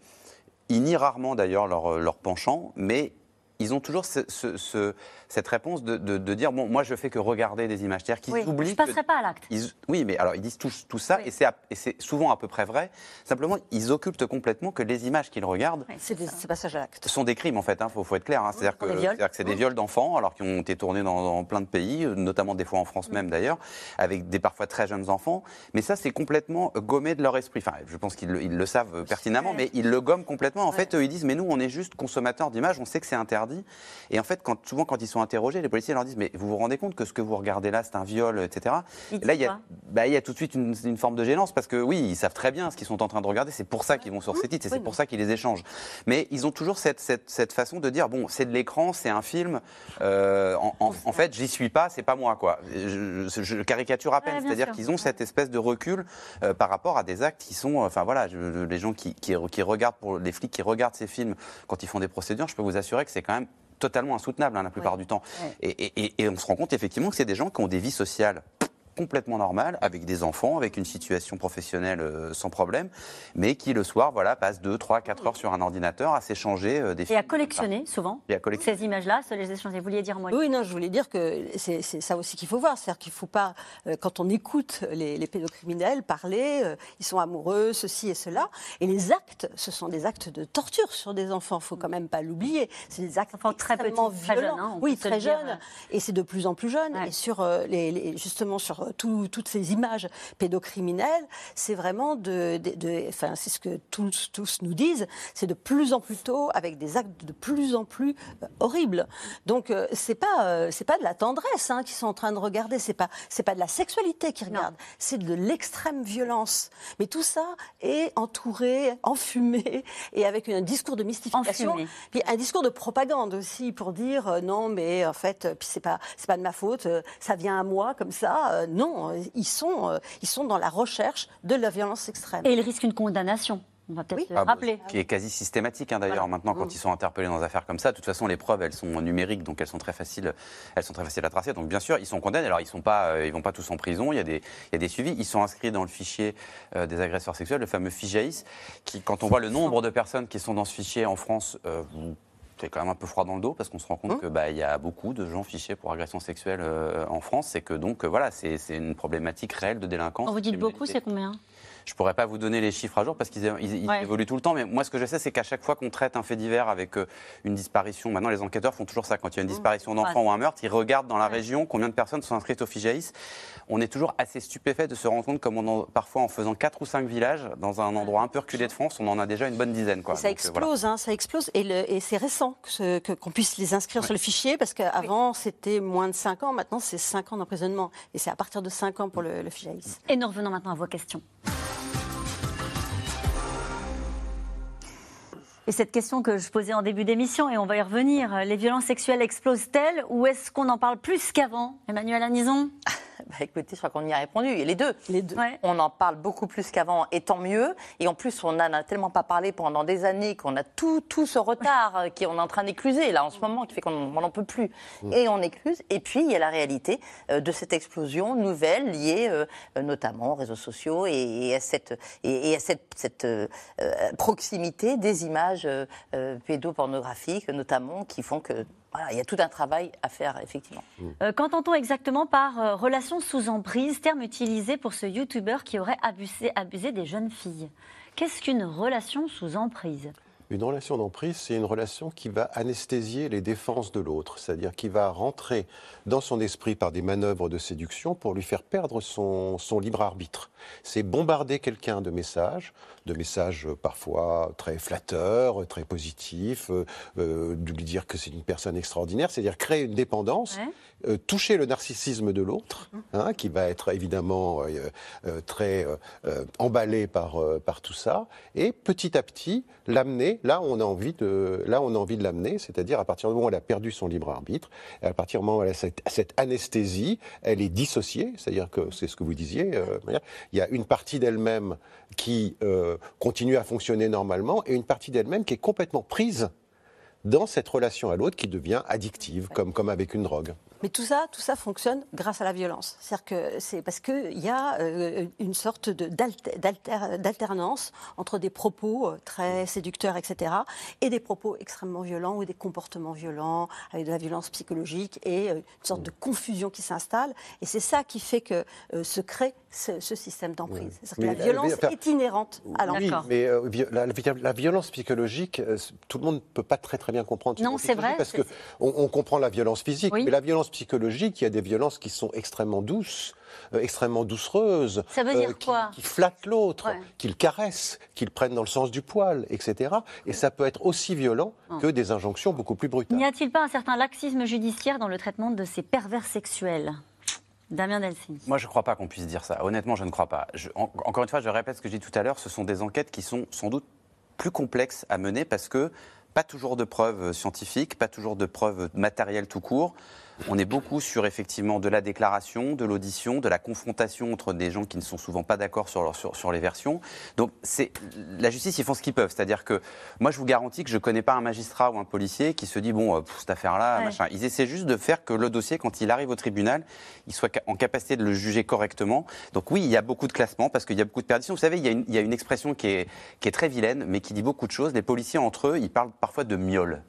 ils nient rarement d'ailleurs leur, leur penchant, mais ils ont toujours ce- cette réponse de, de- de dire bon, moi je fais que regarder des images. C'est-à-dire qu'ils Oui, oublient. je passerai que- pas à l'acte. ils- oui, mais alors ils disent tout, tout ça et c'est à- et c'est souvent à peu près vrai. Simplement, ils occultent complètement que les images qu'ils regardent C'est des c'est passage à l'acte. sont des crimes en fait. Il faut, faut être clair. hein. C'est-à-dire que, c'est des viols d'enfants, alors qui ont été tournés dans, dans plein de pays, euh, notamment des fois en France même d'ailleurs, avec des parfois très jeunes enfants. Mais ça, c'est complètement euh, gommé de leur esprit. Enfin, je pense qu'ils le, savent euh, pertinemment, mais ils le gomment complètement. En fait, eux, ils disent mais nous, on est juste consommateurs d'images. On sait que c'est interdit. Et en fait, quand, souvent, quand ils sont interrogés, les policiers leur disent mais vous vous rendez compte que ce que vous regardez là, c'est un viol, etc. Et là, il y, a, bah, il y a tout de suite une, une forme de gênance parce que oui, ils savent très bien ce qu'ils sont en train de regarder. C'est pour ça qu'ils vont sur ces titres et c'est pour ça qu'ils les échangent. Mais ils ont toujours cette, cette, cette façon de dire bon, c'est de l'écran, c'est un film. euh, en, en- en fait, j'y suis pas, c'est pas moi quoi. Je, je- je caricature à peine, Ouais, c'est-à-dire qu'ils ont cette espèce de recul euh, par rapport à des actes qui sont, enfin voilà, je- les gens qui, qui, qui regardent pour les flics qui regardent ces films quand ils font des procédures, je peux vous assurer que c'est quand même totalement insoutenable hein, la plupart du temps. Et, et- et- et on se rend compte effectivement que c'est des gens qui ont des vies sociales complètement normales, avec des enfants, avec une situation professionnelle euh, sans problème, mais qui le soir, voilà, passent 2, 3, 4 heures sur un ordinateur à s'échanger euh, des Et films. à collectionner souvent Et à collectionner. ces images-là, se les échanger. Vous vouliez dire moi Oui, non, je voulais dire que c'est ça aussi qu'il faut voir. C'est-à-dire qu'il ne faut pas, euh, quand on écoute les, les pédocriminels parler, euh, ils sont amoureux, ceci et cela. Et les actes, ce sont des actes de torture sur des enfants. Il ne faut quand même pas l'oublier. C'est des actes très extrêmement très violents. jeunes, hein, on oui, peut se très le dire, jeunes. Et c'est de plus en plus jeune. Et sur euh, les, les- justement sur tout- toutes ces images pédocriminelles, c'est vraiment de, de- de- enfin, c'est ce que tous, tous nous disent, c'est de plus en plus tôt avec des actes de plus en plus euh, horribles. Donc euh, c'est pas euh, c'est pas de la tendresse hein, qu'ils sont en train de regarder, c'est pas c'est pas de la sexualité qu'ils regardent, c'est de l'extrême violence. Mais tout ça est entouré, enfumé et avec un discours de mystification, Enfumé. puis un discours de propagande aussi pour dire euh, non mais en fait puis c'est pas c'est pas de ma faute, ça vient à moi comme ça. Euh, non, euh, ils sont euh, ils sont dans la recherche de la violence extrême. Et ils risquent une condamnation. On va peut-être le Ah, bah, rappeler. qui est quasi systématique hein, d'ailleurs maintenant quand ils sont interpellés dans des affaires comme ça. De toute façon, les preuves elles sont numériques donc elles sont très faciles, elles sont très faciles à tracer. Donc bien sûr, ils sont condamnés. Alors ils sont pas, euh, ils vont pas tous en prison. Il y a des, il y a des suivis. Ils sont inscrits dans le fichier euh, des agresseurs sexuels, le fameux FIJAIS, qui quand on voit le nombre de personnes qui sont dans ce fichier en France. euh, vous- c'est quand même un peu froid dans le dos parce qu'on se rend compte Mmh. que bah, y a beaucoup de gens fichés pour agression sexuelle euh, en France. C'est que donc euh, voilà, c'est une problématique réelle de délinquance. Quand vous dites beaucoup, c'est combien? Je pourrais pas vous donner les chiffres à jour parce qu'ils ils- ils Ouais. évoluent tout le temps. Mais moi, ce que je sais, c'est qu'à chaque fois qu'on traite un fait divers avec euh, une disparition, maintenant les enquêteurs font toujours ça. Quand il y a une disparition d'enfant Ouais. ou un meurtre, ils regardent dans la région combien de personnes sont inscrites au FIJAIS. On est toujours assez stupéfait de se rendre compte, comme on en- parfois en faisant quatre ou cinq villages dans un endroit un peu reculé de France, on en a déjà une bonne dizaine. Quoi. Et ça Donc, euh, voilà. explose, hein, ça explose. Et, c'est récent que ce- que- qu'on puisse les inscrire sur le fichier, parce qu'avant, c'était moins de 5 ans. Maintenant, c'est 5 ans d'emprisonnement. Et c'est à partir de 5 ans pour le, le FIJAIS. Et nous revenons maintenant à vos questions. Et cette question que je posais en début d'émission, et on va y revenir, les violences sexuelles explosent-elles ou est-ce qu'on en parle plus qu'avant Emmanuel Anison Bah, écoutez, je crois qu'on y a répondu. Et les deux. Les deux. On en parle beaucoup plus qu'avant, et tant mieux. Et en plus, on n'en a tellement pas parlé pendant des années qu'on a tout, tout ce retard euh, qui on est en train d'écluser là en ce moment, qui fait qu'on n'en peut plus. Et on écluse. Et puis il y a la réalité euh, de cette explosion nouvelle liée euh, notamment aux réseaux sociaux et, et à cette, et, et à cette, cette, euh, proximité des images euh, pédopornographiques, notamment, qui font que voilà, il y a tout un travail à faire effectivement. Euh, Qu'entend-on exactement par euh, relation sous emprise, terme utilisé pour ce youtubeur qui aurait abusé, abusé des jeunes filles? Qu'est-ce qu'une relation sous emprise? Une relation d'emprise, c'est une relation qui va anesthésier les défenses de l'autre, c'est-à-dire qui va rentrer dans son esprit par des manœuvres de séduction pour lui faire perdre son, son libre arbitre. C'est bombarder quelqu'un de messages, de messages euh, parfois très flatteurs, très positifs, euh, euh, de lui dire que c'est une personne extraordinaire, c'est-à-dire créer une dépendance, euh, toucher le narcissisme de l'autre, hein, qui va être évidemment euh, très emballé par, par tout ça, et petit à petit l'amener là où on a envie de, là on a envie de l'amener, c'est-à-dire à partir du moment où elle a perdu son libre arbitre, à partir du moment où elle a cette, cette anesthésie, elle est dissociée, c'est-à-dire que c'est ce que vous disiez, il y a une partie d'elle-même qui euh, continue à fonctionner normalement et une partie d'elle-même qui est complètement prise dans cette relation à l'autre qui devient addictive, comme, comme avec une drogue. Mais tout ça, tout ça fonctionne grâce à la violence. C'est-à-dire que c'est parce qu'il y a euh, une sorte d'alternance entre des propos euh, très séducteurs, etc., et des propos extrêmement violents ou des comportements violents, avec de la violence psychologique et euh, une sorte de confusion qui s'installe. Et c'est ça qui fait que euh, se crée ce, ce système d'emprise. La violence enfin, est inhérente à Oui, l'enfant. mais euh, la, la violence psychologique, euh, tout le monde ne peut pas très très bien comprendre. Non, c'est vrai, Parce que on, comprend la violence physique, mais la violence psychologique, il y a des violences qui sont extrêmement douces, euh, extrêmement doucereuses. Ça veut dire euh, qui- quoi qui, flattent l'autre, Ouais. qui le caressent, qui le prennent dans le sens du poil, etc. Et ça peut être aussi violent que des injonctions beaucoup plus brutales. N'y a-t-il pas un certain laxisme judiciaire dans le traitement de ces pervers sexuels? Damien Delcini. Moi, je ne crois pas qu'on puisse dire ça. Honnêtement, je ne crois pas. Encore une fois, je répète ce que j'ai dit tout à l'heure, ce sont des enquêtes qui sont sans doute plus complexes à mener parce que pas toujours de preuves scientifiques, pas toujours de preuves matérielles tout court. On est beaucoup sur effectivement de la déclaration, de l'audition, de la confrontation entre des gens qui ne sont souvent pas d'accord sur, sur, sur les versions. Donc c'est la justice, ils font ce qu'ils peuvent. C'est-à-dire que moi, je vous garantis que je ne connais pas un magistrat ou un policier qui se dit bon, euh, pff, cette affaire-là, Ouais. machin. Ils essaient juste de faire que le dossier, quand il arrive au tribunal, il soit en capacité de le juger correctement. Donc oui, il y a beaucoup de classements parce qu'il y a beaucoup de perditions. Vous savez, il y a une, il y a une expression qui est, qui est très vilaine, mais qui dit beaucoup de choses. Les policiers entre eux, ils parlent parfois de miol.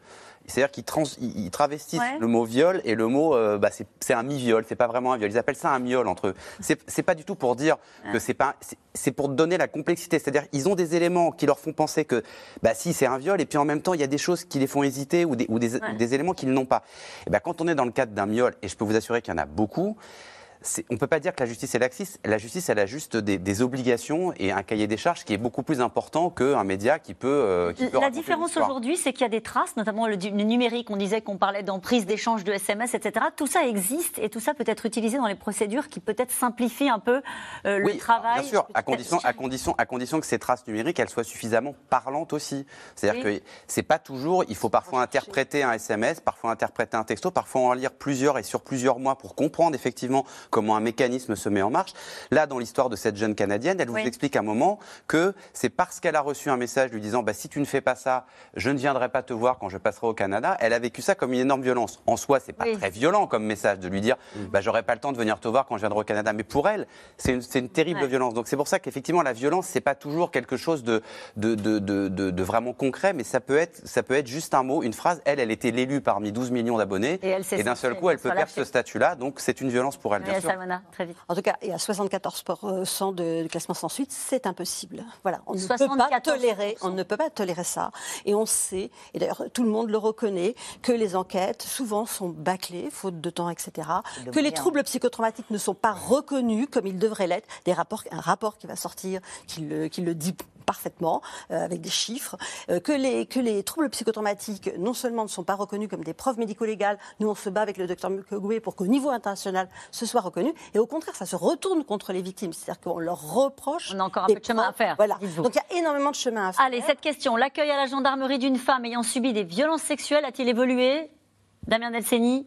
C'est-à-dire qu'ils trans- ils- travestissent Ouais. le mot viol et le mot, euh, bah, c'est un mi-viol, c'est pas vraiment un viol. Ils appellent ça un miol entre eux. C'est pas du tout pour dire que c'est pas, c'est- pour donner la complexité. C'est-à-dire ils ont des éléments qui leur font penser que, bah si c'est un viol, et puis en même temps il y a des choses qui les font hésiter ou des, ou des, éléments qu'ils n'ont pas. Et ben quand on est dans le cadre d'un miol, et je peux vous assurer qu'il y en a beaucoup. On ne peut pas dire que la justice est laxiste. La justice, elle a juste des, des obligations et un cahier des charges qui est beaucoup plus important qu'un média qui peut. euh, qui peut La différence aujourd'hui, c'est qu'il y a des traces, notamment le, numérique. On disait qu'on parlait d'emprise, d'échange de SMS, etc. Tout ça existe et tout ça peut être utilisé dans les procédures qui peut-être simplifient un peu euh, le Oui, travail. Bien sûr, à condition, à, condition, à condition que ces traces numériques elles soient suffisamment parlantes aussi. C'est-à-dire Oui. que c'est pas toujours. Il faut parfois interpréter un SMS, parfois interpréter un texto, parfois en lire plusieurs et sur plusieurs mois pour comprendre effectivement comment un mécanisme se met en marche. Là, dans l'histoire de cette jeune Canadienne, elle Oui. vous explique à un moment que c'est parce qu'elle a reçu un message lui disant bah, si tu ne fais pas ça, je ne viendrai pas te voir quand je passerai au Canada. Elle a vécu ça comme une énorme violence. En soi, c'est pas Oui. très violent comme message de lui dire bah, j'aurai pas le temps de venir te voir quand je viendrai au Canada. Mais pour elle, c'est une, terrible Ouais. violence. Donc c'est pour ça qu'effectivement la violence c'est pas toujours quelque chose de, de, de, de, de- de vraiment concret, mais ça peut être ça peut être juste un mot, une phrase. Elle, elle était l'élue parmi 12 millions d'abonnés, Et d'un seul coup elle peut perdre ce statut-là. Donc c'est une violence pour elle, bien Oui, sûr. Salmona, très vite. En tout cas, et à 74% de, de classement sans suite, c'est impossible. Voilà, on ne peut 74%. pas tolérer, on ne peut pas tolérer ça. Et on sait, et d'ailleurs tout le monde le reconnaît, que les enquêtes souvent sont bâclées, faute de temps, etc. Que les troubles psychotraumatiques ne sont pas reconnus comme ils devraient l'être. Des rapports, un rapport qui va sortir, qui le, qui le dit parfaitement, euh, avec des chiffres, euh, que, les, que les troubles psychotraumatiques non seulement ne sont pas reconnus comme des preuves médico-légales, nous on se bat avec le docteur Mukwege pour qu'au niveau international ce soit reconnu, et au contraire ça se retourne contre les victimes, c'est-à-dire qu'on leur reproche. On a encore un peu de chemin à faire, Voilà. Donc il y a énormément de chemin à faire. Allez, cette question. L'accueil à la gendarmerie d'une femme ayant subi des violences sexuelles a-t-il évolué? Damien Delceni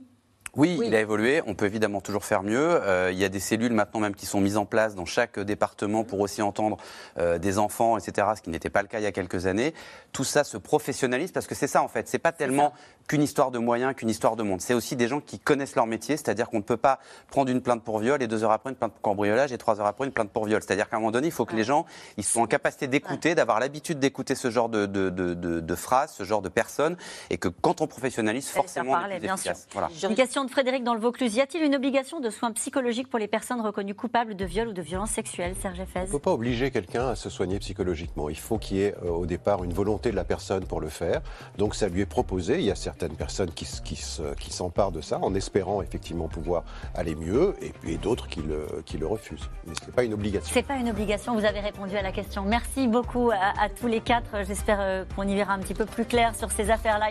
Oui, Oui. il a évolué. On peut évidemment toujours faire mieux. Euh, il y a des cellules maintenant même qui sont mises en place dans chaque département pour aussi entendre euh, des enfants, etc. Ce qui n'était pas le cas il y a quelques années. Tout ça se professionnalise parce que c'est ça en fait. C'est pas tellement qu'une histoire de moyens, qu'une histoire de monde. C'est aussi des gens qui connaissent leur métier. C'est-à-dire qu'on ne peut pas prendre une plainte pour viol et deux heures après une plainte pour cambriolage et trois heures après une plainte pour viol. C'est-à-dire qu'à un moment donné, il faut que les gens ils soient en capacité d'écouter, d'avoir l'habitude d'écouter ce genre de, de, de, de- de phrases, ce genre de personnes, et que quand on professionnalise, forcément, on est parler, plus bien sûr. Voilà. Une question de Frédéric dans le Vaucluse. Y a-t-il une obligation de soins psychologiques pour les personnes reconnues coupables de viol ou de violences sexuelles Serge Effez On ne peut pas obliger quelqu'un à se soigner psychologiquement. Il faut qu'il y ait euh, au départ une volonté de la personne pour le faire. Donc ça lui est proposé. Il y a certains certaines personnes qui, qui se- qui s'emparent de ça en espérant effectivement pouvoir aller mieux, et, d'autres qui le, refusent. Mais ce n'est pas une obligation. C'est pas une obligation, vous avez répondu à la question. Merci beaucoup à, à tous les quatre. J'espère euh, qu'on y verra un petit peu plus clair sur ces affaires-là.